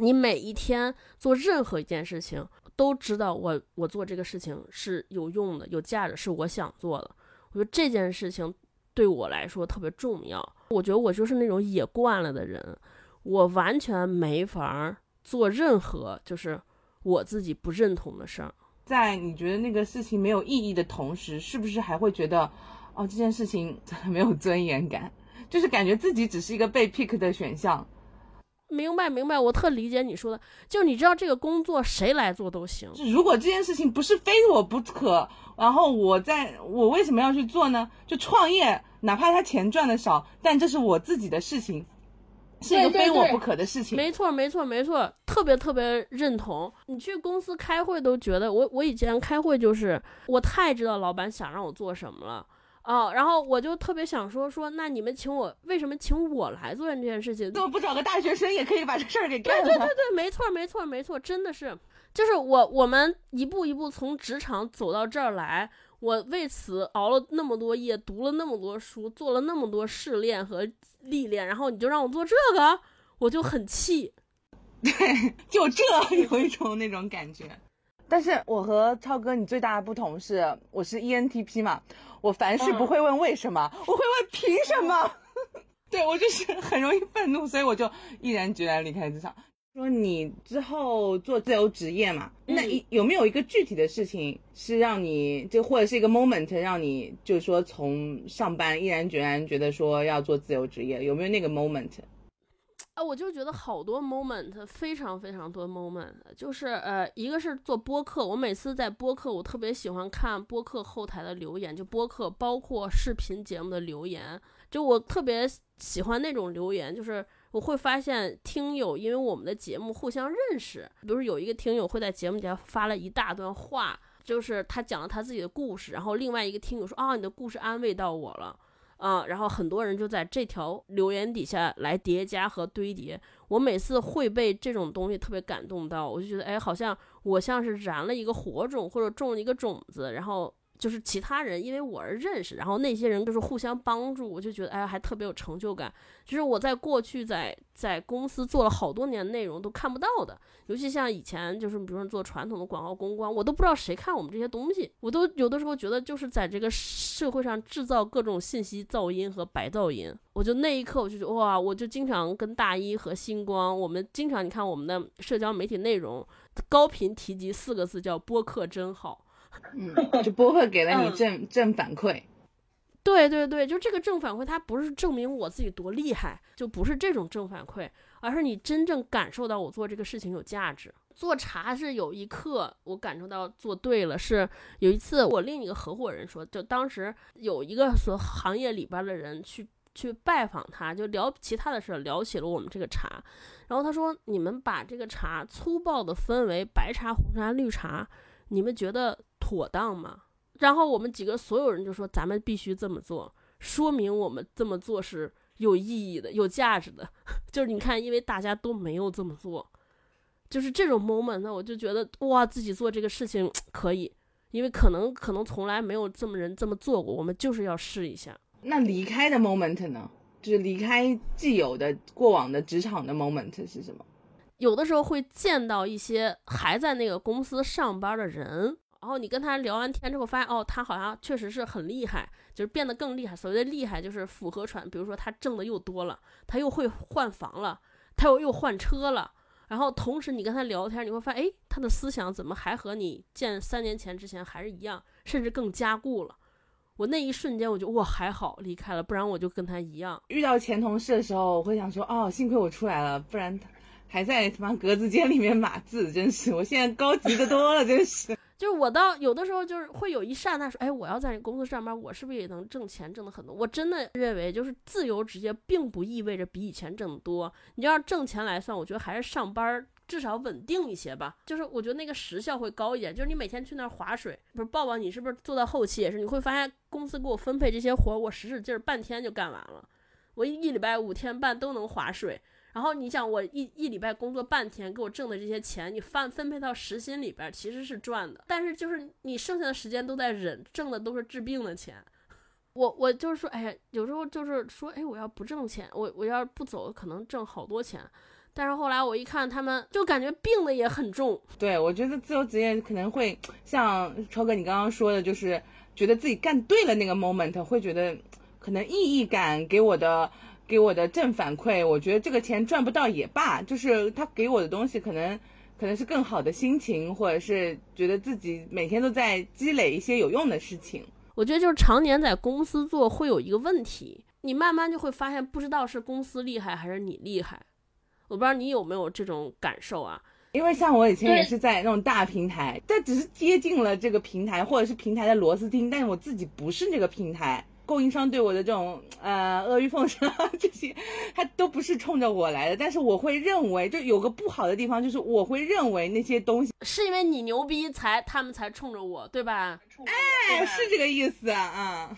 你每一天做任何一件事情，都知道我我做这个事情是有用的、有价值，是我想做的。我觉得这件事情对我来说特别重要。我觉得我就是那种野惯了的人，我完全没法做任何就是我自己不认同的事儿。在你觉得那个事情没有意义的同时，是不是还会觉得，哦，这件事情 没有尊严感，就是感觉自己只是一个被 pick 的选项。明白明白，我特理解你说的，就是你知道这个工作谁来做都行。如果这件事情不是非我不可，然后我在我为什么要去做呢？就创业，哪怕他钱赚的少，但这是我自己的事情，是一个非我不可的事情。没错没错没错，特别特别认同。你去公司开会都觉得，我我以前开会就是我太知道老板想让我做什么了。哦，然后我就特别想说说，那你们请我，为什么请我来做这件事情？怎么不找个大学生也可以把这事儿给干了？对对对对，没错没错没错，真的是，就是我我们一步一步从职场走到这儿来，我为此熬了那么多夜，读了那么多书，做了那么多试炼和历练，然后你就让我做这个，我就很气。对，就这有一种那种感觉。但是我和超哥，你最大的不同是，我是 ENTP 嘛。我凡事不会问为什么，我会问凭什么。对我就是很容易愤怒，所以我就毅然决然离开职场。说你之后做自由职业嘛，那有没有一个具体的事情是让你就或者是一个 moment 让你就是说从上班毅然决然觉得说要做自由职业，有没有那个 moment？啊，我就觉得好多 moment，非常非常多 moment，就是呃，一个是做播客，我每次在播客，我特别喜欢看播客后台的留言，就播客包括视频节目的留言，就我特别喜欢那种留言，就是我会发现听友因为我们的节目互相认识，比如有一个听友会在节目底下发了一大段话，就是他讲了他自己的故事，然后另外一个听友说啊，你的故事安慰到我了。啊，然后很多人就在这条留言底下来叠加和堆叠，我每次会被这种东西特别感动到，我就觉得，哎，好像我像是燃了一个火种或者种了一个种子，然后。就是其他人因为我而认识，然后那些人就是互相帮助，我就觉得哎，还特别有成就感。就是我在过去在在公司做了好多年内容都看不到的，尤其像以前就是比如说做传统的广告公关，我都不知道谁看我们这些东西，我都有的时候觉得就是在这个社会上制造各种信息噪音和白噪音。我就那一刻我就觉得哇，我就经常跟大一和星光，我们经常你看我们的社交媒体内容高频提及四个字叫播客真好。嗯，就播客给了你正正反馈，对对对，就这个正反馈，它不是证明我自己多厉害，就不是这种正反馈，而是你真正感受到我做这个事情有价值。做茶是有一刻我感受到做对了，是有一次我另一个合伙人说，就当时有一个所行业里边的人去去拜访他，就聊其他的事，聊起了我们这个茶，然后他说，你们把这个茶粗暴的分为白茶、红茶、绿茶，你们觉得？妥当吗？然后我们几个所有人就说咱们必须这么做，说明我们这么做是有意义的、有价值的。就是你看，因为大家都没有这么做，就是这种 moment，那我就觉得哇，自己做这个事情可以，因为可能可能从来没有这么人这么做过，我们就是要试一下。那离开的 moment 呢？就是离开既有的过往的职场的 moment 是什么？有的时候会见到一些还在那个公司上班的人。然后你跟他聊完天之后，发现哦，他好像确实是很厉害，就是变得更厉害。所谓的厉害，就是符合传，比如说他挣的又多了，他又会换房了，他又又换车了。然后同时你跟他聊天，你会发现，哎，他的思想怎么还和你见三年前之前还是一样，甚至更加固了。我那一瞬间我就哇，还好离开了，不然我就跟他一样。遇到前同事的时候，我会想说，哦，幸亏我出来了，不然他还在他妈格子间里面码字，真是。我现在高级的多了，真是。就是我到有的时候就是会有一刹那说，哎，我要在公司上班，我是不是也能挣钱，挣的很多？我真的认为，就是自由职业并不意味着比以前挣得多。你要挣钱来算，我觉得还是上班至少稳定一些吧。就是我觉得那个时效会高一点。就是你每天去那儿划水，不是抱抱，你是不是做到后期也是？你会发现公司给我分配这些活，我使使劲儿，半天就干完了。我一礼拜五天半都能划水。然后你想，我一一礼拜工作半天，给我挣的这些钱，你分分配到时薪里边，其实是赚的。但是就是你剩下的时间都在忍，挣的都是治病的钱。我我就是说，哎呀，有时候就是说，哎，我要不挣钱，我我要不走，可能挣好多钱。但是后来我一看，他们就感觉病的也很重。对，我觉得自由职业可能会像超哥你刚刚说的，就是觉得自己干对了那个 moment，会觉得可能意义感给我的。给我的正反馈，我觉得这个钱赚不到也罢，就是他给我的东西可能可能是更好的心情，或者是觉得自己每天都在积累一些有用的事情。我觉得就是常年在公司做会有一个问题，你慢慢就会发现，不知道是公司厉害还是你厉害。我不知道你有没有这种感受啊？因为像我以前也是在那种大平台，但只是接近了这个平台或者是平台的螺丝钉，但是我自己不是那个平台。供应商对我的这种呃阿谀奉承这些，他都不是冲着我来的，但是我会认为，就有个不好的地方，就是我会认为那些东西是因为你牛逼才他们才冲着我，对吧？哎，是这个意思啊。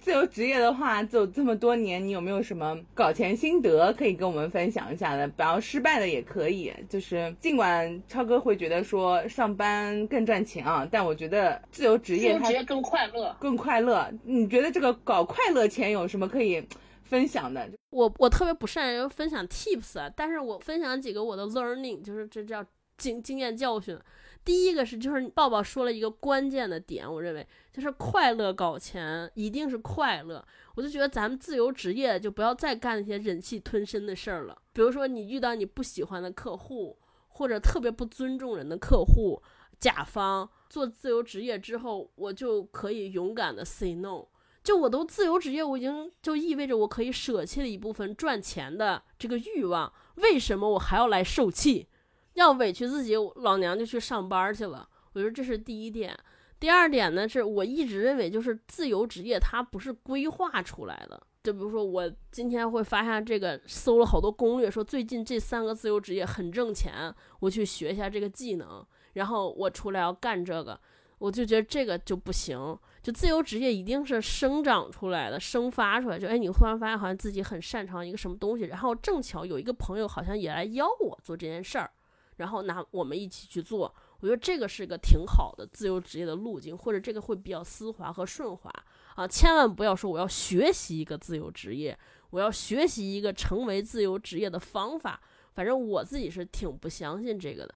自由职业的话，走这么多年，你有没有什么搞钱心得可以跟我们分享一下的？不要失败的也可以。就是尽管超哥会觉得说上班更赚钱啊，但我觉得自由职业它更快乐，更快乐。你觉得这个搞快乐钱有什么可以分享的？我我特别不善于分享 tips 啊，但是我分享几个我的 learning，就是这叫经经验教训。第一个是，就是抱抱说了一个关键的点，我认为就是快乐搞钱一定是快乐。我就觉得咱们自由职业就不要再干那些忍气吞声的事儿了。比如说你遇到你不喜欢的客户，或者特别不尊重人的客户、甲方，做自由职业之后，我就可以勇敢的 say no。就我都自由职业，我已经就意味着我可以舍弃了一部分赚钱的这个欲望。为什么我还要来受气？要委屈自己，老娘就去上班去了。我觉得这是第一点。第二点呢，是我一直认为，就是自由职业它不是规划出来的。就比如说，我今天会发现这个，搜了好多攻略，说最近这三个自由职业很挣钱，我去学一下这个技能，然后我出来要干这个，我就觉得这个就不行。就自由职业一定是生长出来的，生发出来。就哎，你突然发现好像自己很擅长一个什么东西，然后正巧有一个朋友好像也来邀我做这件事儿。然后拿我们一起去做，我觉得这个是一个挺好的自由职业的路径，或者这个会比较丝滑和顺滑啊！千万不要说我要学习一个自由职业，我要学习一个成为自由职业的方法，反正我自己是挺不相信这个的。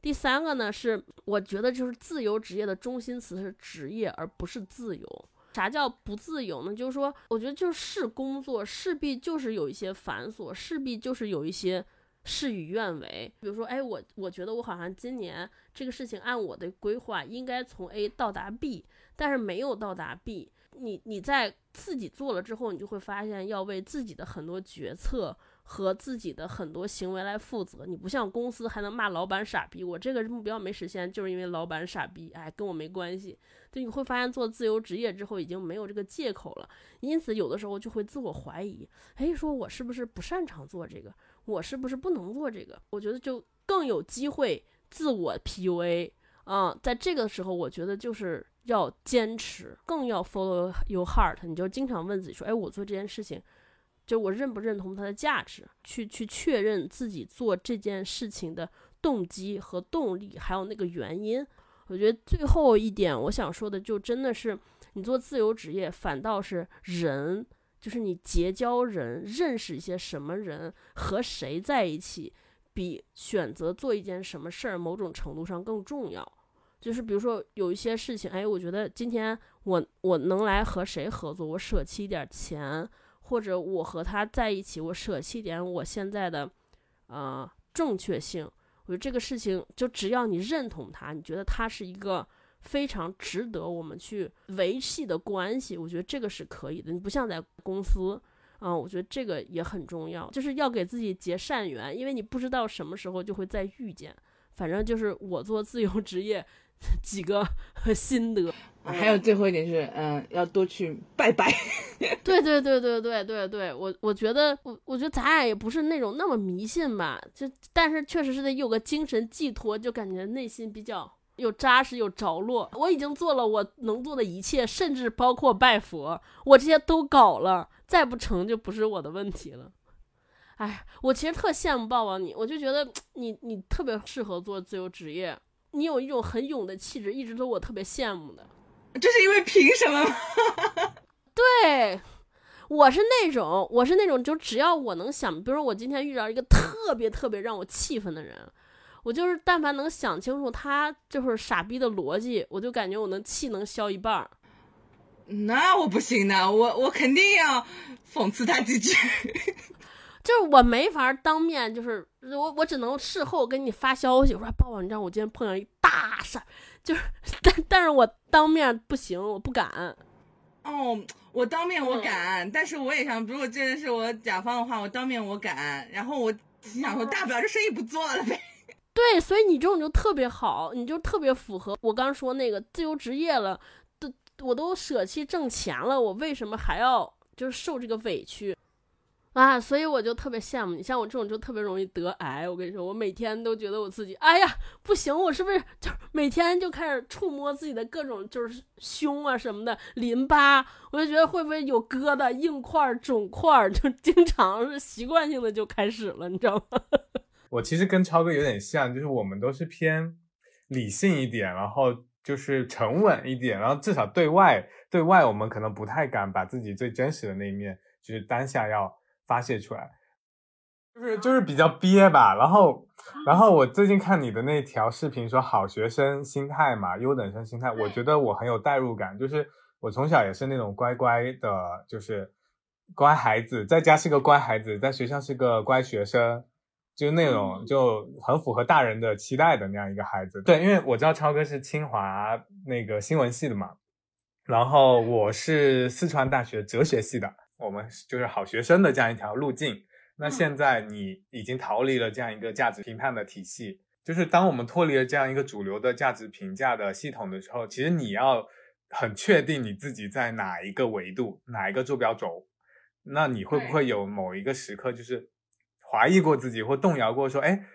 第三个呢，是我觉得就是自由职业的中心词是职业，而不是自由。啥叫不自由呢？就是说，我觉得就是工作势必就是有一些繁琐，势必就是有一些。事与愿违，比如说，哎，我我觉得我好像今年这个事情按我的规划应该从 A 到达 B，但是没有到达 B。你你在自己做了之后，你就会发现要为自己的很多决策和自己的很多行为来负责。你不像公司还能骂老板傻逼，我这个目标没实现就是因为老板傻逼，哎，跟我没关系。就，你会发现做自由职业之后已经没有这个借口了，因此有的时候就会自我怀疑，哎，说我是不是不擅长做这个？我是不是不能做这个？我觉得就更有机会自我 PUA 啊，在这个时候，我觉得就是要坚持，更要 follow your heart。你就经常问自己说：“哎，我做这件事情，就我认不认同它的价值？去去确认自己做这件事情的动机和动力，还有那个原因。”我觉得最后一点我想说的，就真的是你做自由职业，反倒是人。就是你结交人，认识一些什么人，和谁在一起，比选择做一件什么事儿，某种程度上更重要。就是比如说有一些事情，哎，我觉得今天我我能来和谁合作，我舍弃一点钱，或者我和他在一起，我舍弃点我现在的，呃，正确性。我觉得这个事情，就只要你认同他，你觉得他是一个。非常值得我们去维系的关系，我觉得这个是可以的。你不像在公司，啊，我觉得这个也很重要，就是要给自己结善缘，因为你不知道什么时候就会再遇见。反正就是我做自由职业几个 心得。还有最后一点是，嗯，要多去拜拜。对对对对对对对，我我觉得我我觉得咱俩也不是那种那么迷信吧，就但是确实是得有个精神寄托，就感觉内心比较有扎实有着落。我已经做了我能做的一切，甚至包括拜佛，我这些都搞了，再不成就不是我的问题了。哎，我其实特羡慕抱抱你，我就觉得 你你特别适合做自由职业，你有一种很勇的气质，一直都我特别羡慕的。这是因为凭什么吗？对，我是那种，我是那种，就只要我能想，比如说我今天遇到一个特别特别让我气愤的人，我就是但凡能想清楚他就是傻逼的逻辑，我就感觉我能气能消一半儿。那我不行的，我我肯定要讽刺他几句。就是我没法当面，就是我我只能事后给你发消息，我说抱抱，你知道我今天碰上一大事儿。就是，但但是我当面不行，我不敢。哦，我当面我敢，但是我也想，如果真的是我甲方的话，我当面我敢。然后我想说，大不了这生意不做了呗。对，所以你这种就特别好，你就特别符合我刚说那个自由职业了，都我都舍弃挣钱了，我为什么还要就是受这个委屈？啊，所以我就特别羡慕你，像我这种就特别容易得癌。我跟你说，我每天都觉得我自己，哎呀，不行，我是不是就每天就开始触摸自己的各种就是胸啊什么的淋巴？我就觉得会不会有疙瘩、硬块、肿块，就经常是习惯性的就开始了，你知道吗？我其实跟超哥有点像，就是我们都是偏理性一点，然后就是沉稳一点，然后至少对外对外我们可能不太敢把自己最真实的那一面，就是当下要。发泄出来，就是就是比较憋吧。然后，然后我最近看你的那条视频，说好学生心态嘛，优等生心态，我觉得我很有代入感。就是我从小也是那种乖乖的，就是乖孩子，在家是个乖孩子，在学校是个乖学生，就是那种就很符合大人的期待的那样一个孩子。对，因为我知道超哥是清华那个新闻系的嘛，然后我是四川大学哲学系的。我们就是好学生的这样一条路径。那现在你已经逃离了这样一个价值评判的体系，就是当我们脱离了这样一个主流的价值评价的系统的时候，其实你要很确定你自己在哪一个维度、哪一个坐标轴。那你会不会有某一个时刻，就是怀疑过自己，或动摇过，说：“哎，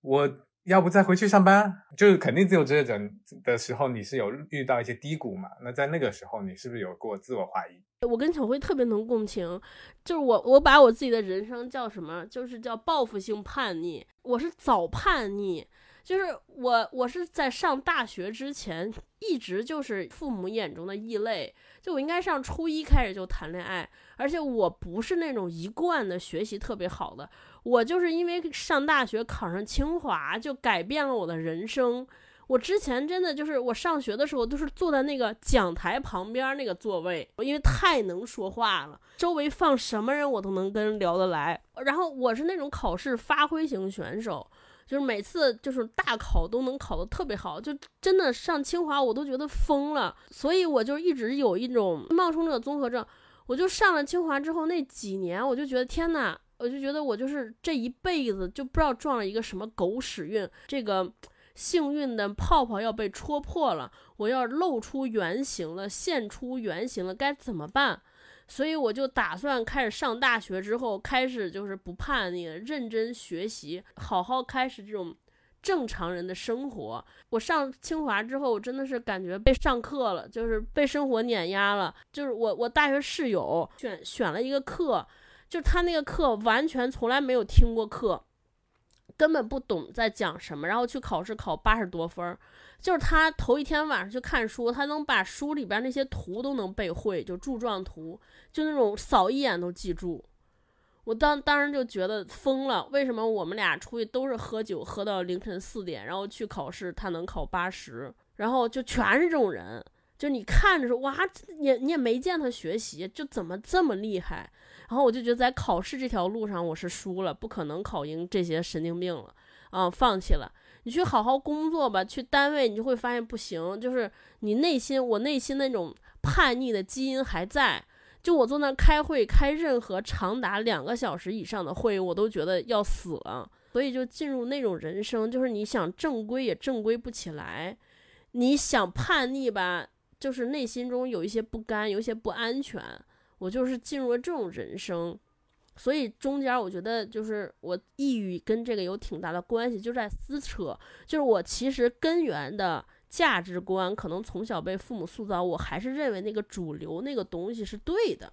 我。”要不再回去上班，就是肯定自由职业者的时候，你是有遇到一些低谷嘛？那在那个时候，你是不是有过自我怀疑？我跟小辉特别能共情，就是我我把我自己的人生叫什么？就是叫报复性叛逆。我是早叛逆，就是我我是在上大学之前一直就是父母眼中的异类，就我应该上初一开始就谈恋爱，而且我不是那种一贯的学习特别好的。我就是因为上大学考上清华，就改变了我的人生。我之前真的就是我上学的时候都是坐在那个讲台旁边那个座位，因为太能说话了，周围放什么人我都能跟人聊得来。然后我是那种考试发挥型选手，就是每次就是大考都能考得特别好，就真的上清华我都觉得疯了。所以我就一直有一种冒充者综合症。我就上了清华之后那几年，我就觉得天呐，我就觉得我就是这一辈子就不知道撞了一个什么狗屎运，这个幸运的泡泡要被戳破了，我要露出原形了，现出原形了，该怎么办？所以我就打算开始上大学之后，开始就是不叛逆，认真学习，好好开始这种正常人的生活。我上清华之后，我真的是感觉被上课了，就是被生活碾压了。就是我我大学室友选选了一个课。就他那个课完全从来没有听过课，根本不懂在讲什么，然后去考试考八十多分儿。就是他头一天晚上去看书，他能把书里边那些图都能背会，就柱状图，就那种扫一眼都记住。我当当时就觉得疯了，为什么我们俩出去都是喝酒喝到凌晨四点，然后去考试他能考八十，然后就全是这种人，就你看着说哇，你你也没见他学习，就怎么这么厉害？然后我就觉得在考试这条路上我是输了，不可能考赢这些神经病了，啊，放弃了。你去好好工作吧，去单位你就会发现不行，就是你内心我内心那种叛逆的基因还在。就我坐那开会，开任何长达两个小时以上的会，我都觉得要死了。所以就进入那种人生，就是你想正规也正规不起来，你想叛逆吧，就是内心中有一些不甘，有一些不安全。我就是进入了这种人生，所以中间我觉得就是我抑郁跟这个有挺大的关系，就在撕扯，就是我其实根源的价值观可能从小被父母塑造，我还是认为那个主流那个东西是对的。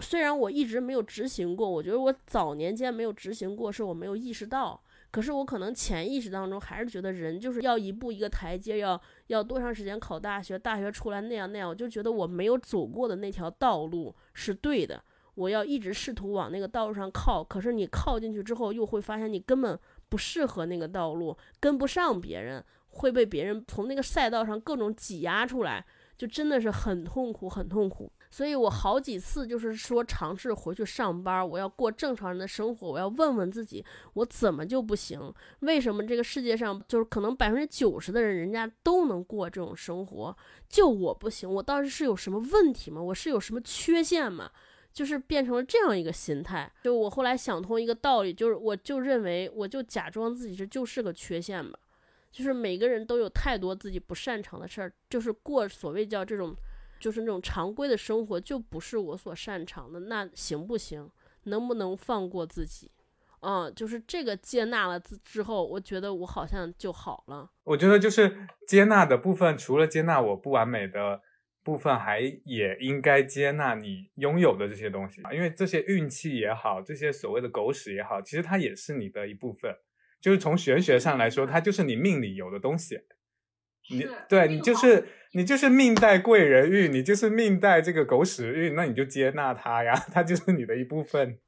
虽然我一直没有执行过，我觉得我早年间没有执行过，是我没有意识到。可是我可能潜意识当中还是觉得人就是要一步一个台阶，要要多长时间考大学，大学出来那样那样，我就觉得我没有走过的那条道路是对的。我要一直试图往那个道路上靠。可是你靠进去之后，又会发现你根本不适合那个道路，跟不上别人，会被别人从那个赛道上各种挤压出来，就真的是很痛苦，很痛苦。所以我好几次就是说尝试回去上班，我要过正常人的生活，我要问问自己，我怎么就不行？为什么这个世界上就是可能百分之九十的人，人家都能过这种生活，就我不行？我到底是有什么问题吗？我是有什么缺陷吗？就是变成了这样一个心态。就我后来想通一个道理，就是我就认为，我就假装自己这就是个缺陷吧。就是每个人都有太多自己不擅长的事儿，就是过所谓叫这种。就是那种常规的生活就不是我所擅长的，那行不行？能不能放过自己？嗯，就是这个接纳了之之后，我觉得我好像就好了。我觉得就是接纳的部分，除了接纳我不完美的部分，还也应该接纳你拥有的这些东西，因为这些运气也好，这些所谓的狗屎也好，其实它也是你的一部分。就是从玄学上来说，它就是你命里有的东西。你对你就是你就是命带贵人运，你就是命带这个狗屎运，那你就接纳他呀，他就是你的一部分。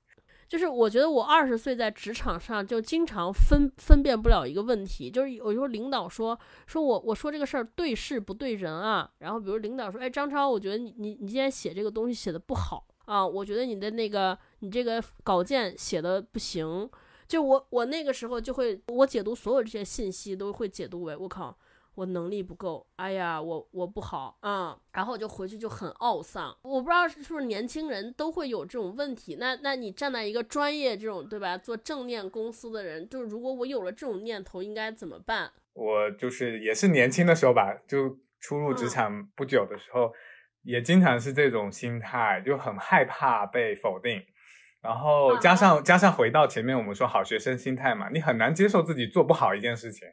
就是我觉得我二十岁在职场上就经常分分辨不了一个问题，就是有时候领导说说我我说这个事儿对事不对人啊，然后比如领导说，哎，张超，我觉得你你你今天写这个东西写的不好啊，我觉得你的那个你这个稿件写的不行，就我我那个时候就会我解读所有这些信息都会解读为我靠。我能力不够，哎呀，我我不好啊，然后我就回去就很懊丧。我不知道是不是年轻人都会有这种问题。那那你站在一个专业这种对吧，做正念公司的人，就是如果我有了这种念头，应该怎么办？我就是也是年轻的时候吧，就初入职场不久的时候，也经常是这种心态，就很害怕被否定，然后加上加上回到前面我们说好学生心态嘛，你很难接受自己做不好一件事情。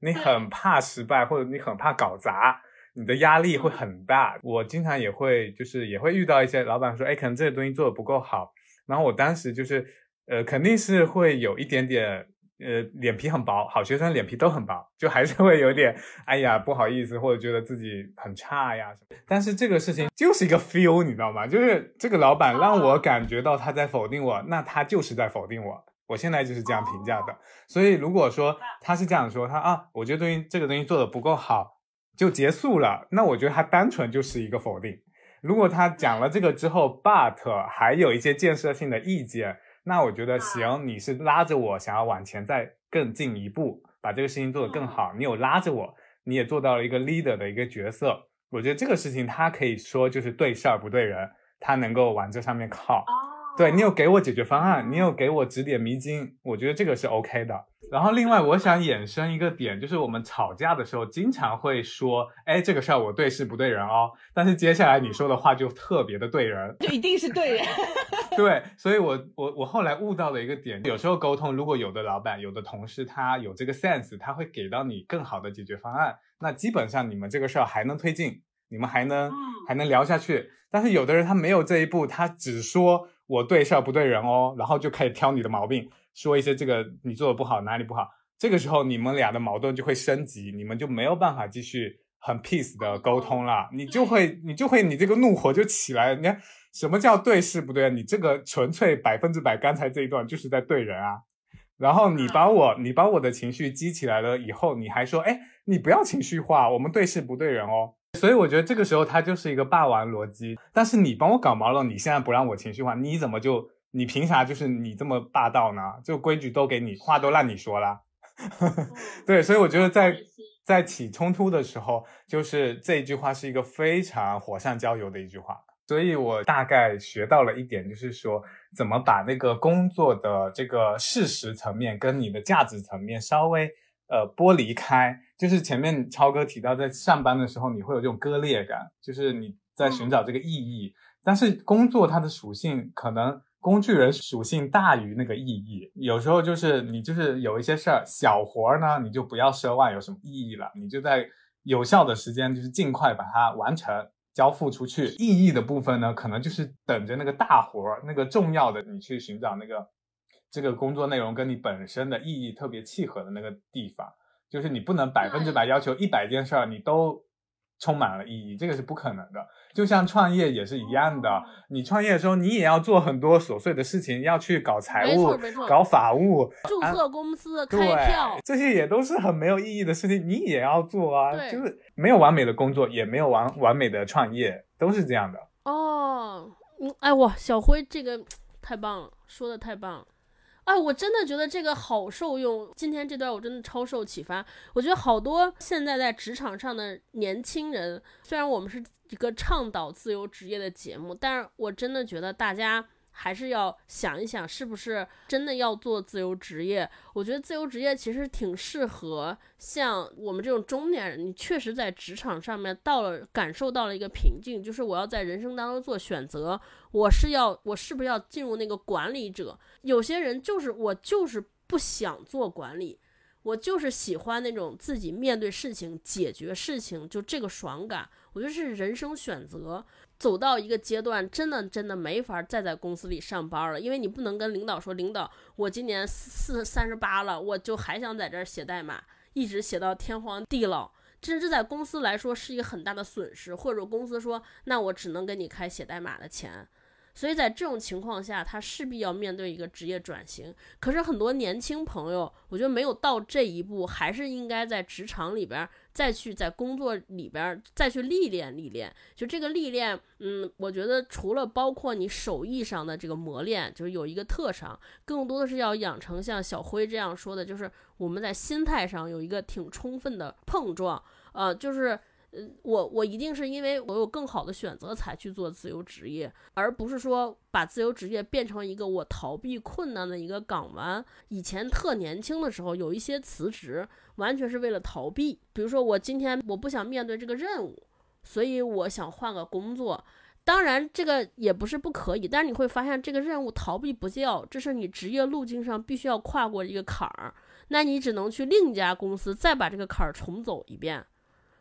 你很怕失败，或者你很怕搞砸，你的压力会很大。我经常也会，就是也会遇到一些老板说，哎，可能这个东西做的不够好。然后我当时就是，呃，肯定是会有一点点，呃，脸皮很薄，好学生脸皮都很薄，就还是会有点，哎呀，不好意思，或者觉得自己很差呀什么。但是这个事情就是一个 feel，你知道吗？就是这个老板让我感觉到他在否定我，那他就是在否定我。我现在就是这样评价的，所以如果说他是这样说，他啊，我觉得东西这个东西做的不够好，就结束了，那我觉得他单纯就是一个否定。如果他讲了这个。之后，but 还有一些建设性的意见，那我觉得行，你是拉着我想要往前再更进一步，把这个事情做得更好，你有拉着我，你也做到了一个 leader 的一个角色，我觉得这个事情他可以说就是对事儿不对人，他能够往这上面靠。对你有给我解决方案，你有给我指点迷津，我觉得这个是 OK 的。然后另外我想衍生一个点，就是我们吵架的时候经常会说，哎，这个事儿我对事不对人哦。但是接下来你说的话就特别的对人，就一定是对人。对，所以我我我后来悟到了一个点，有时候沟通，如果有的老板、有的同事他有这个 sense，他会给到你更好的解决方案，那基本上你们这个事儿还能推进，你们还能还能聊下去。但是有的人他没有这一步，他只说。我对事儿不对人哦，然后就开始挑你的毛病，说一些这个你做的不好哪里不好，这个时候你们俩的矛盾就会升级，你们就没有办法继续很 peace 的沟通了，你就会你就会你这个怒火就起来，你看什么叫对事不对？你这个纯粹百分之百，刚才这一段就是在对人啊，然后你把我你把我的情绪激起来了以后，你还说哎你不要情绪化，我们对事不对人哦。所以我觉得这个时候他就是一个霸王逻辑，但是你帮我搞毛了，你现在不让我情绪化，你怎么就你凭啥就是你这么霸道呢？就规矩都给你，话都让你说了，对，所以我觉得在在起冲突的时候，就是这一句话是一个非常火上浇油的一句话。所以我大概学到了一点，就是说怎么把那个工作的这个事实层面跟你的价值层面稍微呃剥离开。就是前面超哥提到，在上班的时候你会有这种割裂感，就是你在寻找这个意义。但是工作它的属性可能工具人属性大于那个意义，有时候就是你就是有一些事儿小活儿呢，你就不要奢望有什么意义了，你就在有效的时间就是尽快把它完成。交付出去意义的部分呢，可能就是等着那个大活儿、那个重要的，你去寻找那个这个工作内容跟你本身的意义特别契合的那个地方。就是你不能百分之百要求一百件事儿你都。充满了意义，这个是不可能的。就像创业也是一样的，你创业的时候，你也要做很多琐碎的事情，要去搞财务、搞法务、注册公司、开票，这些也都是很没有意义的事情，你也要做啊。就是没有完美的工作，也没有完完美的创业，都是这样的。哦，嗯，哎哇，小辉这个太棒了，说的太棒了。哎，我真的觉得这个好受用。今天这段我真的超受启发。我觉得好多现在在职场上的年轻人，虽然我们是一个倡导自由职业的节目，但是我真的觉得大家。还是要想一想，是不是真的要做自由职业？我觉得自由职业其实挺适合像我们这种中年人，你确实在职场上面到了，感受到了一个瓶颈，就是我要在人生当中做选择，我是要，我是不是要进入那个管理者？有些人就是我就是不想做管理，我就是喜欢那种自己面对事情、解决事情，就这个爽感，我觉得是人生选择。走到一个阶段，真的真的没法再在公司里上班了，因为你不能跟领导说，领导，我今年四三十八了，我就还想在这儿写代码，一直写到天荒地老，甚至在公司来说是一个很大的损失，或者公司说，那我只能给你开写代码的钱。所以在这种情况下，他势必要面对一个职业转型。可是很多年轻朋友，我觉得没有到这一步，还是应该在职场里边再去在工作里边再去历练历练。就这个历练，嗯，我觉得除了包括你手艺上的这个磨练，就是有一个特长，更多的是要养成像小辉这样说的，就是我们在心态上有一个挺充分的碰撞，呃，就是。我我一定是因为我有更好的选择才去做自由职业，而不是说把自由职业变成一个我逃避困难的一个港湾。以前特年轻的时候，有一些辞职完全是为了逃避，比如说我今天我不想面对这个任务，所以我想换个工作。当然这个也不是不可以，但是你会发现这个任务逃避不掉，这是你职业路径上必须要跨过一个坎儿，那你只能去另一家公司再把这个坎儿重走一遍。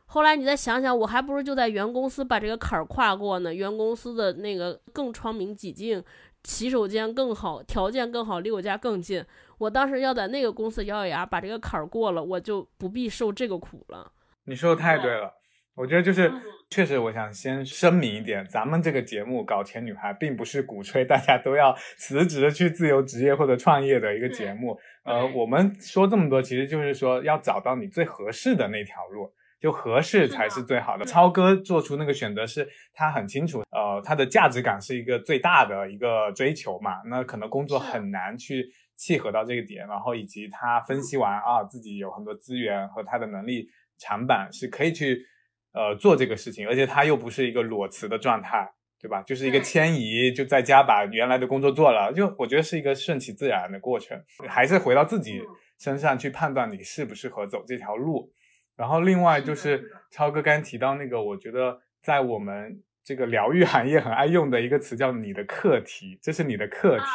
后来你再想想，我还不如就在原公司把这个坎儿跨过呢。原公司的那个更窗明几净，洗手间更好，条件更好，离我家更近。我当时要在那个公司咬咬牙把这个坎儿过了，我就不必受这个苦了。你说的太对了，我觉得就是确实，我想先声明一点，咱们这个节目《搞钱女孩》并不是鼓吹大家都要辞职去自由职业或者创业的一个节目。呃，我们说这么多，其实就是说要找到你最合适的那条路。就合适才是最好的。超哥做出那个选择是他很清楚，呃，他的价值感是一个最大的一个追求嘛。那可能工作很难去契合到这个点，然后以及他分析完啊，自己有很多资源和他的能力长板是可以去呃做这个事情，而且他又不是一个裸辞的状态，对吧？就是一个迁移，就在家把原来的工作做了，就我觉得是一个顺其自然的过程，还是回到自己身上去判断你适不适合走这条路。然后另外就是超哥刚提到那个，我觉得在我们这个疗愈行业很爱用的一个词叫“你的课题”，这是你的课题，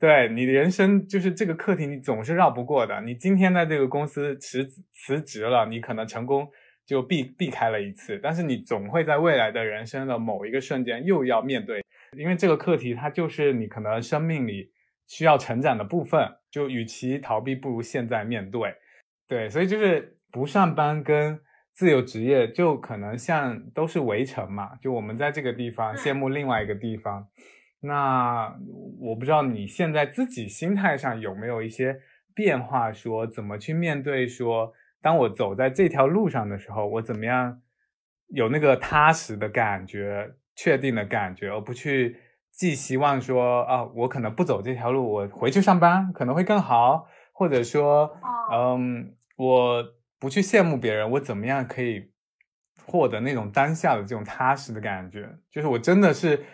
对你的人生就是这个课题，你总是绕不过的。你今天在这个公司辞辞职了，你可能成功就避避开了一次，但是你总会在未来的人生的某一个瞬间又要面对，因为这个课题它就是你可能生命里需要成长的部分。就与其逃避，不如现在面对。对，所以就是。不上班跟自由职业就可能像都是围城嘛，就我们在这个地方羡慕另外一个地方。那我不知道你现在自己心态上有没有一些变化，说怎么去面对？说当我走在这条路上的时候，我怎么样有那个踏实的感觉、确定的感觉，而不去寄希望说啊，我可能不走这条路，我回去上班可能会更好，或者说，嗯，我。不去羡慕别人，我怎么样可以获得那种当下的这种踏实的感觉，就是我真的是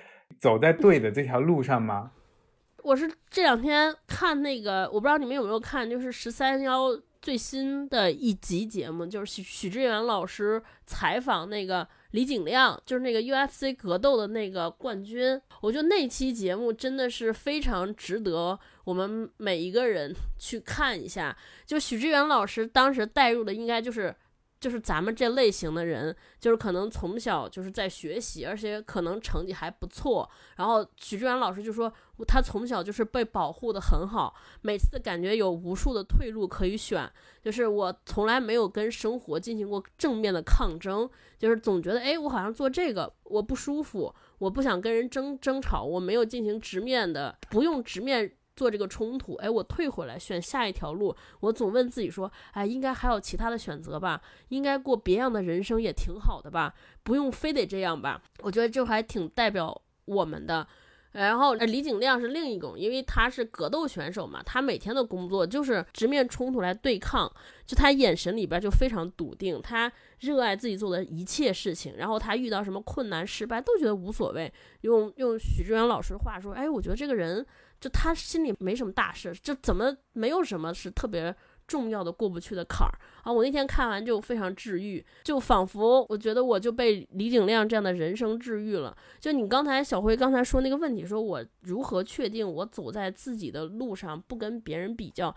走在对的这条路上吗？我是这两天看那个，我不知道你们有没有看，就是十三幺最新的一集节目，就是许许志远老师采访那个李景亮，就是那个 UFC 格斗的那个冠军。我觉得那期节目真的是非常值得我们每一个人 去看一下。就许志远老师当时带入的，应该就是。就是咱们这类型的人，就是可能从小就是在学习，而且可能成绩还不错。然后许志远老师就说，他从小就是被保护的很好，每次感觉有无数的退路可以选。就是我从来没有跟生活进行过正面的抗争，就是总觉得，哎，我好像做这个我不舒服，我不想跟人争争吵，我没有进行直面的，不用直面。做这个冲突，哎，我退回来选下一条路。我总问自己说，哎，应该还有其他的选择吧？应该过别样的人生也挺好的吧？不用非得这样吧？我觉得这还挺代表我们的。然后李景亮是另一种，因为他是格斗选手嘛，他每天的工作就是直面冲突来对抗，就他眼神里边就非常笃定，他热爱自己做的一切事情，然后他遇到什么困难失败都觉得无所谓。用用许志远老师的话说，哎，我觉得这个人。就他心里没什么大事，就怎么没有什么是特别重要的过不去的坎儿啊！我那天看完就非常治愈，就仿佛我觉得我就被李景亮这样的人生治愈了。就你刚才小辉刚才说那个问题，说我如何确定我走在自己的路上不跟别人比较？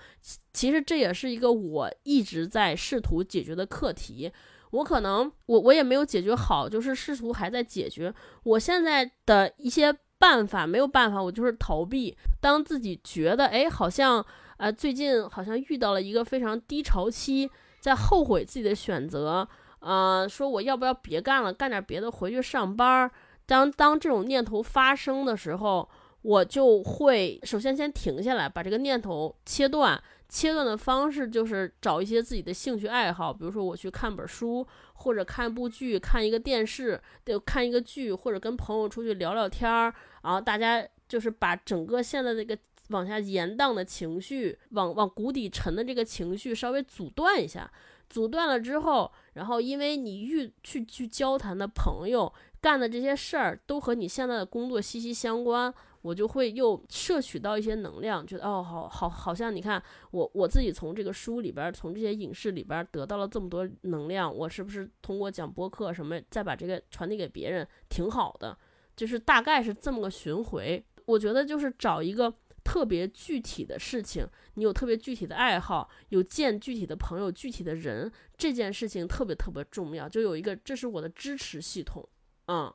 其实这也是一个我一直在试图解决的课题。我可能我我也没有解决好，就是试图还在解决。我现在的一些。办法没有办法，我就是逃避。当自己觉得哎，好像呃最近好像遇到了一个非常低潮期，在后悔自己的选择，啊，说我要不要别干了，干点别的，回去上班。当当这种念头发生的时候，我就会首先先停下来，把这个念头切断。切断的方式就是找一些自己的兴趣爱好，比如说我去看本书，或者看部剧，看一个电视，就看一个剧，或者跟朋友出去聊聊天儿，然后大家就是把整个现在这个往下延宕的情绪，往往谷底沉的这个情绪稍微阻断一下，阻断了之后，然后因为你遇去去交谈的朋友干的这些事儿都和你现在的工作息息相关。我就会又摄取到一些能量，觉得哦，好好，好像你看我我自己从这个书里边，从这些影视里边得到了这么多能量，我是不是通过讲播客什么，再把这个传递给别人，挺好的，就是大概是这么个循回。我觉得就是找一个特别具体的事情，你有特别具体的爱好，有见具体的朋友、具体的人，这件事情特别特别重要，就有一个这是我的支持系统，嗯。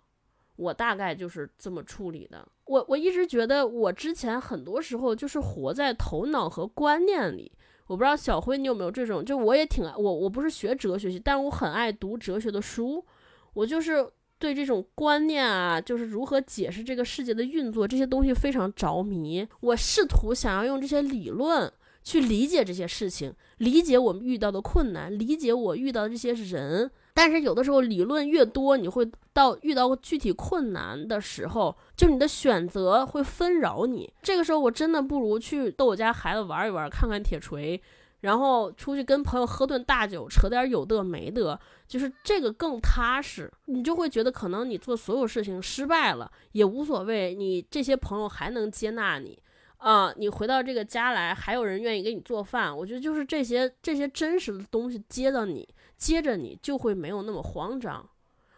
我大概就是这么处理的。我我一直觉得，我之前很多时候就是活在头脑和观念里。我不知道小辉你有没有这种，就我也挺爱我我不是学哲学系，但我很爱读哲学的书。我就是对这种观念啊，就是如何解释这个世界的运作这些东西非常着迷。我试图想要用这些理论去理解这些事情，理解我们遇到的困难，理解我遇到的这些人。但是有的时候理论越多，你会到遇到具体困难的时候，就你的选择会纷扰你。这个时候我真的不如去逗我家孩子玩一玩，看看铁锤，然后出去跟朋友喝顿大酒，扯点有的没的，就是这个更踏实。你就会觉得可能你做所有事情失败了也无所谓，你这些朋友还能接纳你。啊，你回到这个家来，还有人愿意给你做饭，我觉得就是这些这些真实的东西接到你，接着你就会没有那么慌张。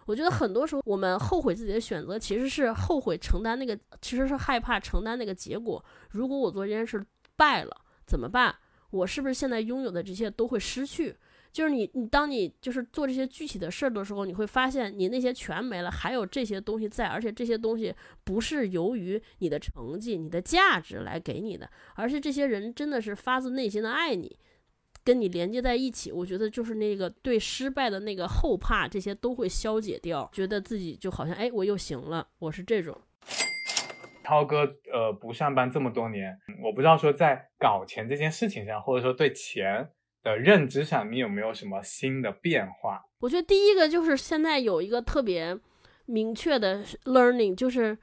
我觉得很多时候我们后悔自己的选择，其实是后悔承担那个，其实是害怕承担那个结果。如果我做这件事败了怎么办？我是不是现在拥有的这些都会失去？就是你，你当你就是做这些具体的事儿的时候，你会发现你那些全没了，还有这些东西在，而且这些东西不是由于你的成绩、你的价值来给你的，而是这些人真的是发自内心的爱你，跟你连接在一起。我觉得就是那个对失败的那个后怕，这些都会消解掉，觉得自己就好像哎，我又行了。我是这种。涛哥，呃，不上班这么多年，我不知道说在搞钱这件事情上，或者说对钱。的认知上，你有没有什么新的变化？我觉得第一个就是现在有一个特别明确的 learning，就是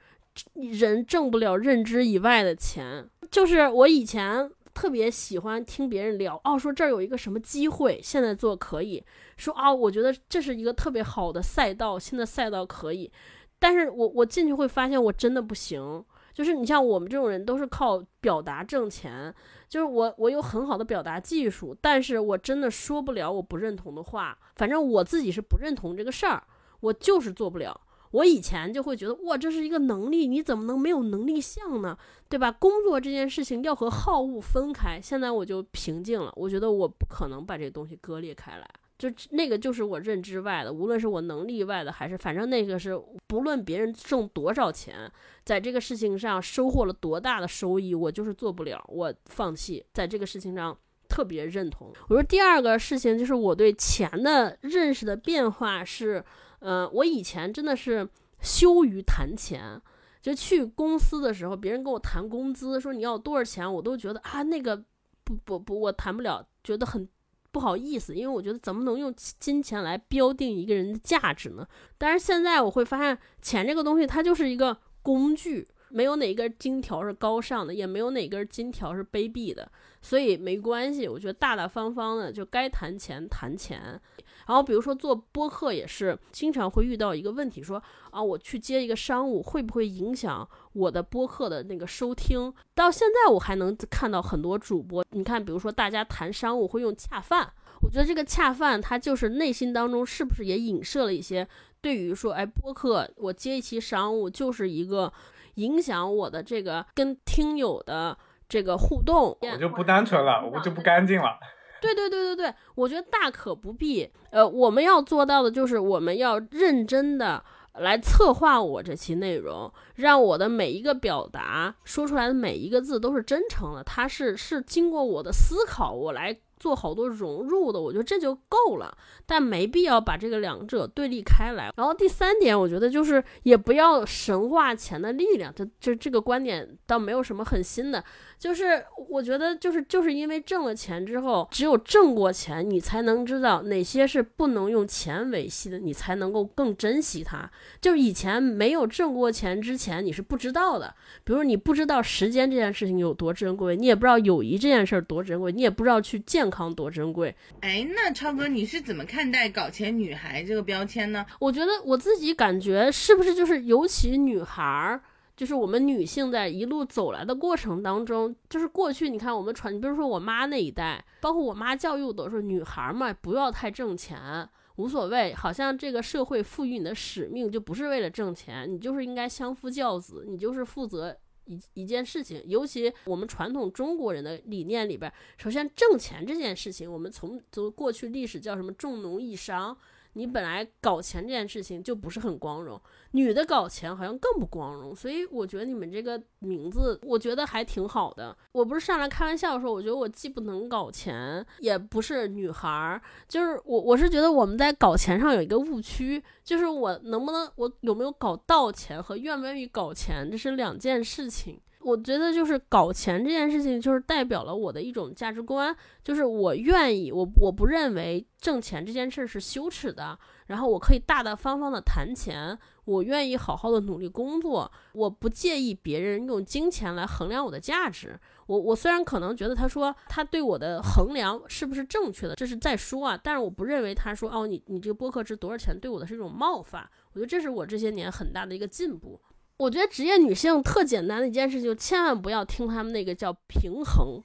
人挣不了认知以外的钱。就是我以前特别喜欢听别人聊，哦，说这儿有一个什么机会，现在做可以。说啊，我觉得这是一个特别好的赛道，现在赛道可以，但是我我进去会发现我真的不行，就是你像我们这种人都是靠表达挣钱，就是我我有很好的表达技术，但是我真的说不了我不认同的话，反正我自己是不认同这个事儿，我就是做不了。我以前就会觉得，哇，这是一个能力，你怎么能没有能力项呢？对吧？工作这件事情要和好恶分开。现在我就平静了，我觉得我不可能把这东西割裂开来，就那个就是我认知外的，无论是我能力外的，还是反正那个是不论别人挣多少钱，在这个事情上收获了多大的收益，我就是做不了，我放弃，在这个事情上特别认同。我说第二个事情就是我对钱的认识的变化是。嗯，我以前真的是羞于谈钱，就去公司的时候，别人跟我谈工资，说你要多少钱，我都觉得啊，那个不不不，我谈不了，觉得很不好意思，因为我觉得怎么能用金钱来标定一个人的价值呢？但是现在我会发现，钱这个东西它就是一个工具，没有哪根金条是高尚的，也没有哪根金条是卑鄙的，所以没关系，我觉得大大方方的就该谈钱谈钱。然后比如说做播客也是经常会遇到一个问题，说啊我去接一个商务会不会影响我的播客的那个收听？到现在我还能看到很多主播，你看比如说大家谈商务会用恰饭，我觉得这个恰饭它就是内心当中是不是也影射了一些对于说哎播客我接一期商务就是一个影响我的这个跟听友的这个互动，我就不单纯了，我就不干净了。对对对对对，我觉得大可不必。呃，我们要做到的就是我们要认真的来策划我这期内容，让我的每一个表达说出来的每一个字都是真诚的，它是是经过我的思考，我来。做好多融入的，我觉得这就够了，但没必要把这个两者对立开来。然后第三点，我觉得就是也不要神化钱的力量，这这这个观点倒没有什么很新的，就是我觉得就是就是因为挣了钱之后，只有挣过钱，你才能知道哪些是不能用钱维系的，你才能够更珍惜它。就是以前没有挣过钱之前，你是不知道的，比如你不知道时间这件事情有多珍贵，你也不知道友谊这件事儿多珍贵，你也不知道去健。康多珍贵！哎，那超哥，你是怎么看待“搞钱女孩”这个标签呢？我觉得我自己感觉是不是就是，尤其女孩儿，就是我们女性在一路走来的过程当中，就是过去你看我们传，你比如说我妈那一代，包括我妈教育我都是女孩嘛，不要太挣钱，无所谓，好像这个社会赋予你的使命就不是为了挣钱，你就是应该相夫教子，你就是负责。一一件事情，尤其我们传统中国人的理念里边，首先挣钱这件事情，我们从从过去历史叫什么重农抑商。你本来搞钱这件事情就不是很光荣，女的搞钱好像更不光荣，所以我觉得你们这个名字，我觉得还挺好的。我不是上来开玩笑说，我觉得我既不能搞钱，也不是女孩儿，就是我我是觉得我们在搞钱上有一个误区，就是我能不能我有没有搞到钱和愿不愿意搞钱，这是两件事情。我觉得就是搞钱这件事情，就是代表了我的一种价值观，就是我愿意，我我不认为挣钱这件事是羞耻的，然后我可以大大方方的谈钱，我愿意好好的努力工作，我不介意别人用金钱来衡量我的价值。我我虽然可能觉得他说他对我的衡量是不是正确的，这是在说啊，但是我不认为他说哦你你这个播客值多少钱对我的是一种冒犯，我觉得这是我这些年很大的一个进步。我觉得职业女性特简单的一件事，就千万不要听他们那个叫平衡，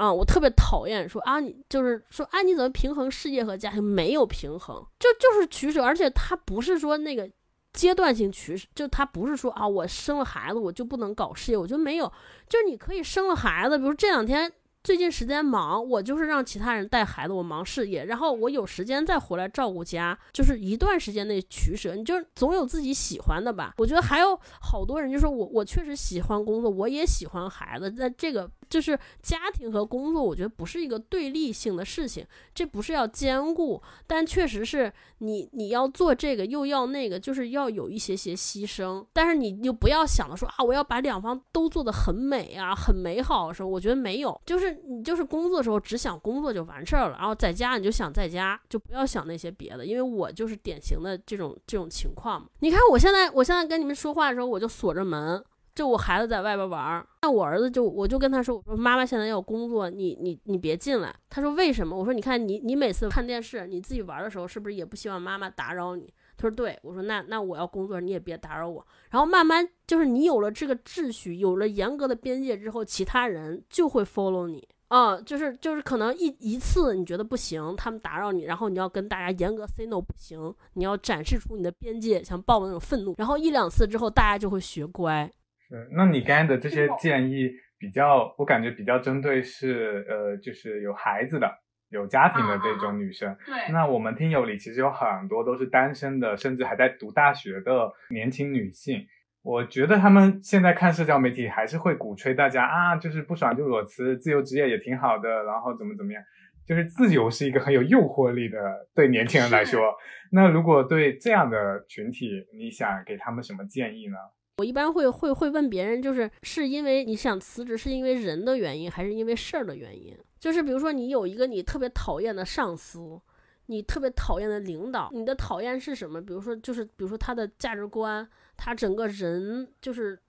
啊，我特别讨厌说啊，你就是说啊，你怎么平衡事业和家庭？没有平衡，就就是取舍，而且他不是说那个阶段性取舍，就他不是说啊，我生了孩子我就不能搞事业，我觉得没有，就是你可以生了孩子，比如这两天。最近时间忙，我就是让其他人带孩子，我忙事业，然后我有时间再回来照顾家，就是一段时间内取舍。你就总有自己喜欢的吧？我觉得还有好多人就说我我确实喜欢工作，我也喜欢孩子，在这个。就是家庭和工作，我觉得不是一个对立性的事情，这不是要兼顾，但确实是你你要做这个又要那个，就是要有一些些牺牲。但是你就不要想着说啊，我要把两方都做得很美啊，很美好的时候，我觉得没有，就是你就是工作的时候只想工作就完事儿了，然后在家你就想在家，就不要想那些别的。因为我就是典型的这种这种情况嘛。你看我现在我现在跟你们说话的时候，我就锁着门，就我孩子在外边玩儿。那我儿子就我就跟他说，我说妈妈现在要工作，你你你别进来。他说为什么？我说你看你你每次看电视，你自己玩的时候，是不是也不希望妈妈打扰你？他说对。我说那那我要工作，你也别打扰我。然后慢慢就是你有了这个秩序，有了严格的边界之后，其他人就会 follow 你。啊，就是就是可能一一次你觉得不行，他们打扰你，然后你要跟大家严格 say no 不行，你要展示出你的边界，像豹那种愤怒，然后一两次之后，大家就会学乖。是，那你刚才的这些建议比较，我感觉比较针对是呃，就是有孩子的、有家庭的这种女生。对。那我们听友里其实有很多都是单身的，甚至还在读大学的年轻女性。我觉得他们现在看社交媒体还是会鼓吹大家啊，就是不爽就裸辞，自由职业也挺好的，然后怎么怎么样，就是自由是一个很有诱惑力的，对年轻人来说。那如果对这样的群体，你想给他们什么建议呢？我一般会会会问别人，就是是因为你想辞职，是因为人的原因，还是因为事儿的原因？就是比如说你有一个你特别讨厌的上司，你特别讨厌的领导，你的讨厌是什么？比如说就是比如说他的价值观。他整个人就是，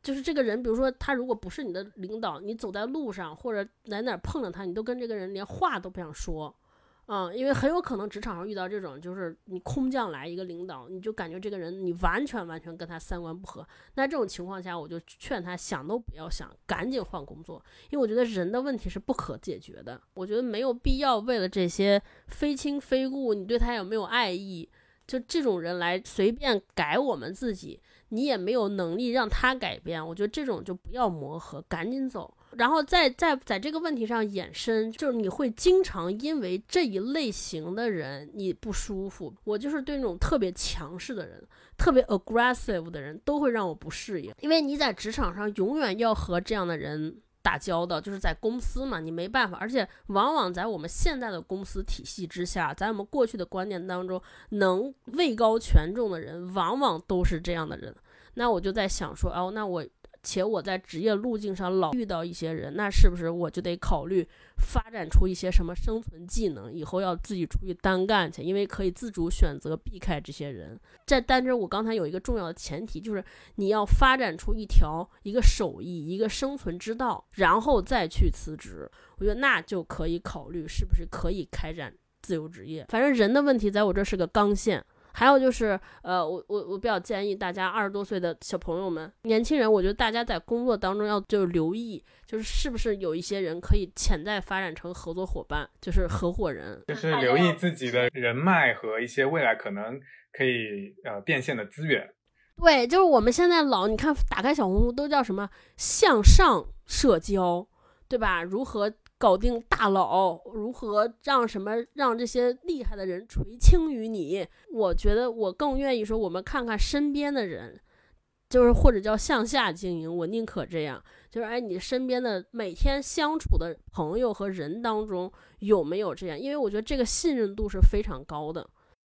就是这个人，比如说他如果不是你的领导，你走在路上或者来哪碰着他，你都跟这个人连话都不想说，嗯，因为很有可能职场上遇到这种，就是你空降来一个领导，你就感觉这个人你完全完全跟他三观不合，那这种情况下，我就劝他想都不要想，赶紧换工作，因为我觉得人的问题是不可解决的，我觉得没有必要为了这些非亲非故，你对他有没有爱意？就这种人来随便改我们自己，你也没有能力让他改变。我觉得这种就不要磨合，赶紧走。然后再在在这个问题上衍生，就是你会经常因为这一类型的人你不舒服。我就是对那种特别强势的人、特别 aggressive 的人都会让我不适应，因为你在职场上永远要和这样的人。打交道就是在公司嘛，你没办法，而且往往在我们现在的公司体系之下，在我们过去的观念当中，能位高权重的人，往往都是这样的人。那我就在想说，哦，那我。且我在职业路径上老遇到一些人，那是不是我就得考虑发展出一些什么生存技能，以后要自己出去单干去？因为可以自主选择避开这些人。在但是我刚才有一个重要的前提，就是你要发展出一条一个手艺、一个生存之道，然后再去辞职。我觉得那就可以考虑是不是可以开展自由职业。反正人的问题在我这是个刚线。还有就是，呃，我我我比较建议大家二十多岁的小朋友们、年轻人，我觉得大家在工作当中要就是留意，就是是不是有一些人可以潜在发展成合作伙伴，就是合伙人，就是留意自己的人脉和一些未来可能可以呃变现的资源。对，就是我们现在老你看打开小红书都叫什么向上社交，对吧？如何？搞定大佬，如何让什么让这些厉害的人垂青于你？我觉得我更愿意说，我们看看身边的人，就是或者叫向下经营，我宁可这样。就是哎，你身边的每天相处的朋友和人当中有没有这样？因为我觉得这个信任度是非常高的，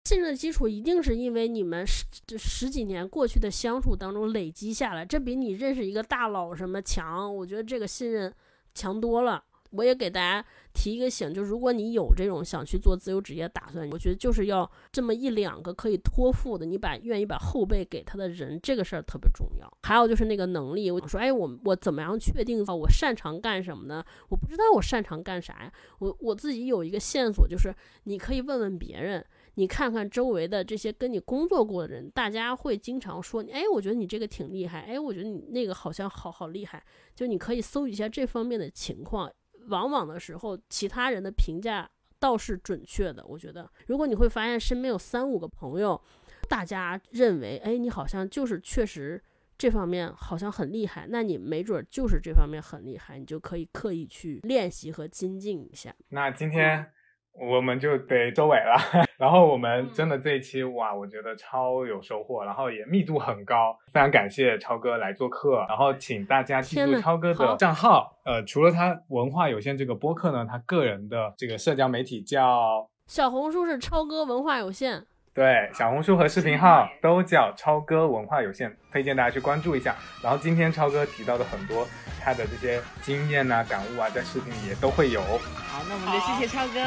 信任的基础一定是因为你们十十几年过去的相处当中累积下来，这比你认识一个大佬什么强。我觉得这个信任强多了。我也给大家提一个醒，就如果你有这种想去做自由职业打算，我觉得就是要这么一两个可以托付的，你把愿意把后背给他的人，这个事儿特别重要。还有就是那个能力，我说，哎，我我怎么样确定我擅长干什么呢？我不知道我擅长干啥呀。我我自己有一个线索，就是你可以问问别人。你看看周围的这些跟你工作过的人，大家会经常说你，哎，我觉得你这个挺厉害，哎，我觉得你那个好像好好厉害，就你可以搜一下这方面的情况。往往的时候，其他人的评价倒是准确的。我觉得，如果你会发现身边有三五个朋友，大家认为，哎，你好像就是确实这方面好像很厉害，那你没准就是这方面很厉害，你就可以刻意去练习和精进一下。那今天。我们就得收尾了，然后我们真的这一期哇，我觉得超有收获，然后也密度很高，非常感谢超哥来做客，然后请大家记住超哥的账号，呃，除了他文化有限这个播客呢，他个人的这个社交媒体叫小红书是超哥文化有限。对，小红书和视频号都叫超哥文化有限，推荐大家去关注一下。然后今天超哥提到的很多他的这些经验呐、感悟啊，在视频里也都会有。好，那我们就谢谢超哥，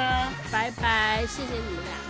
拜拜，谢谢你们俩。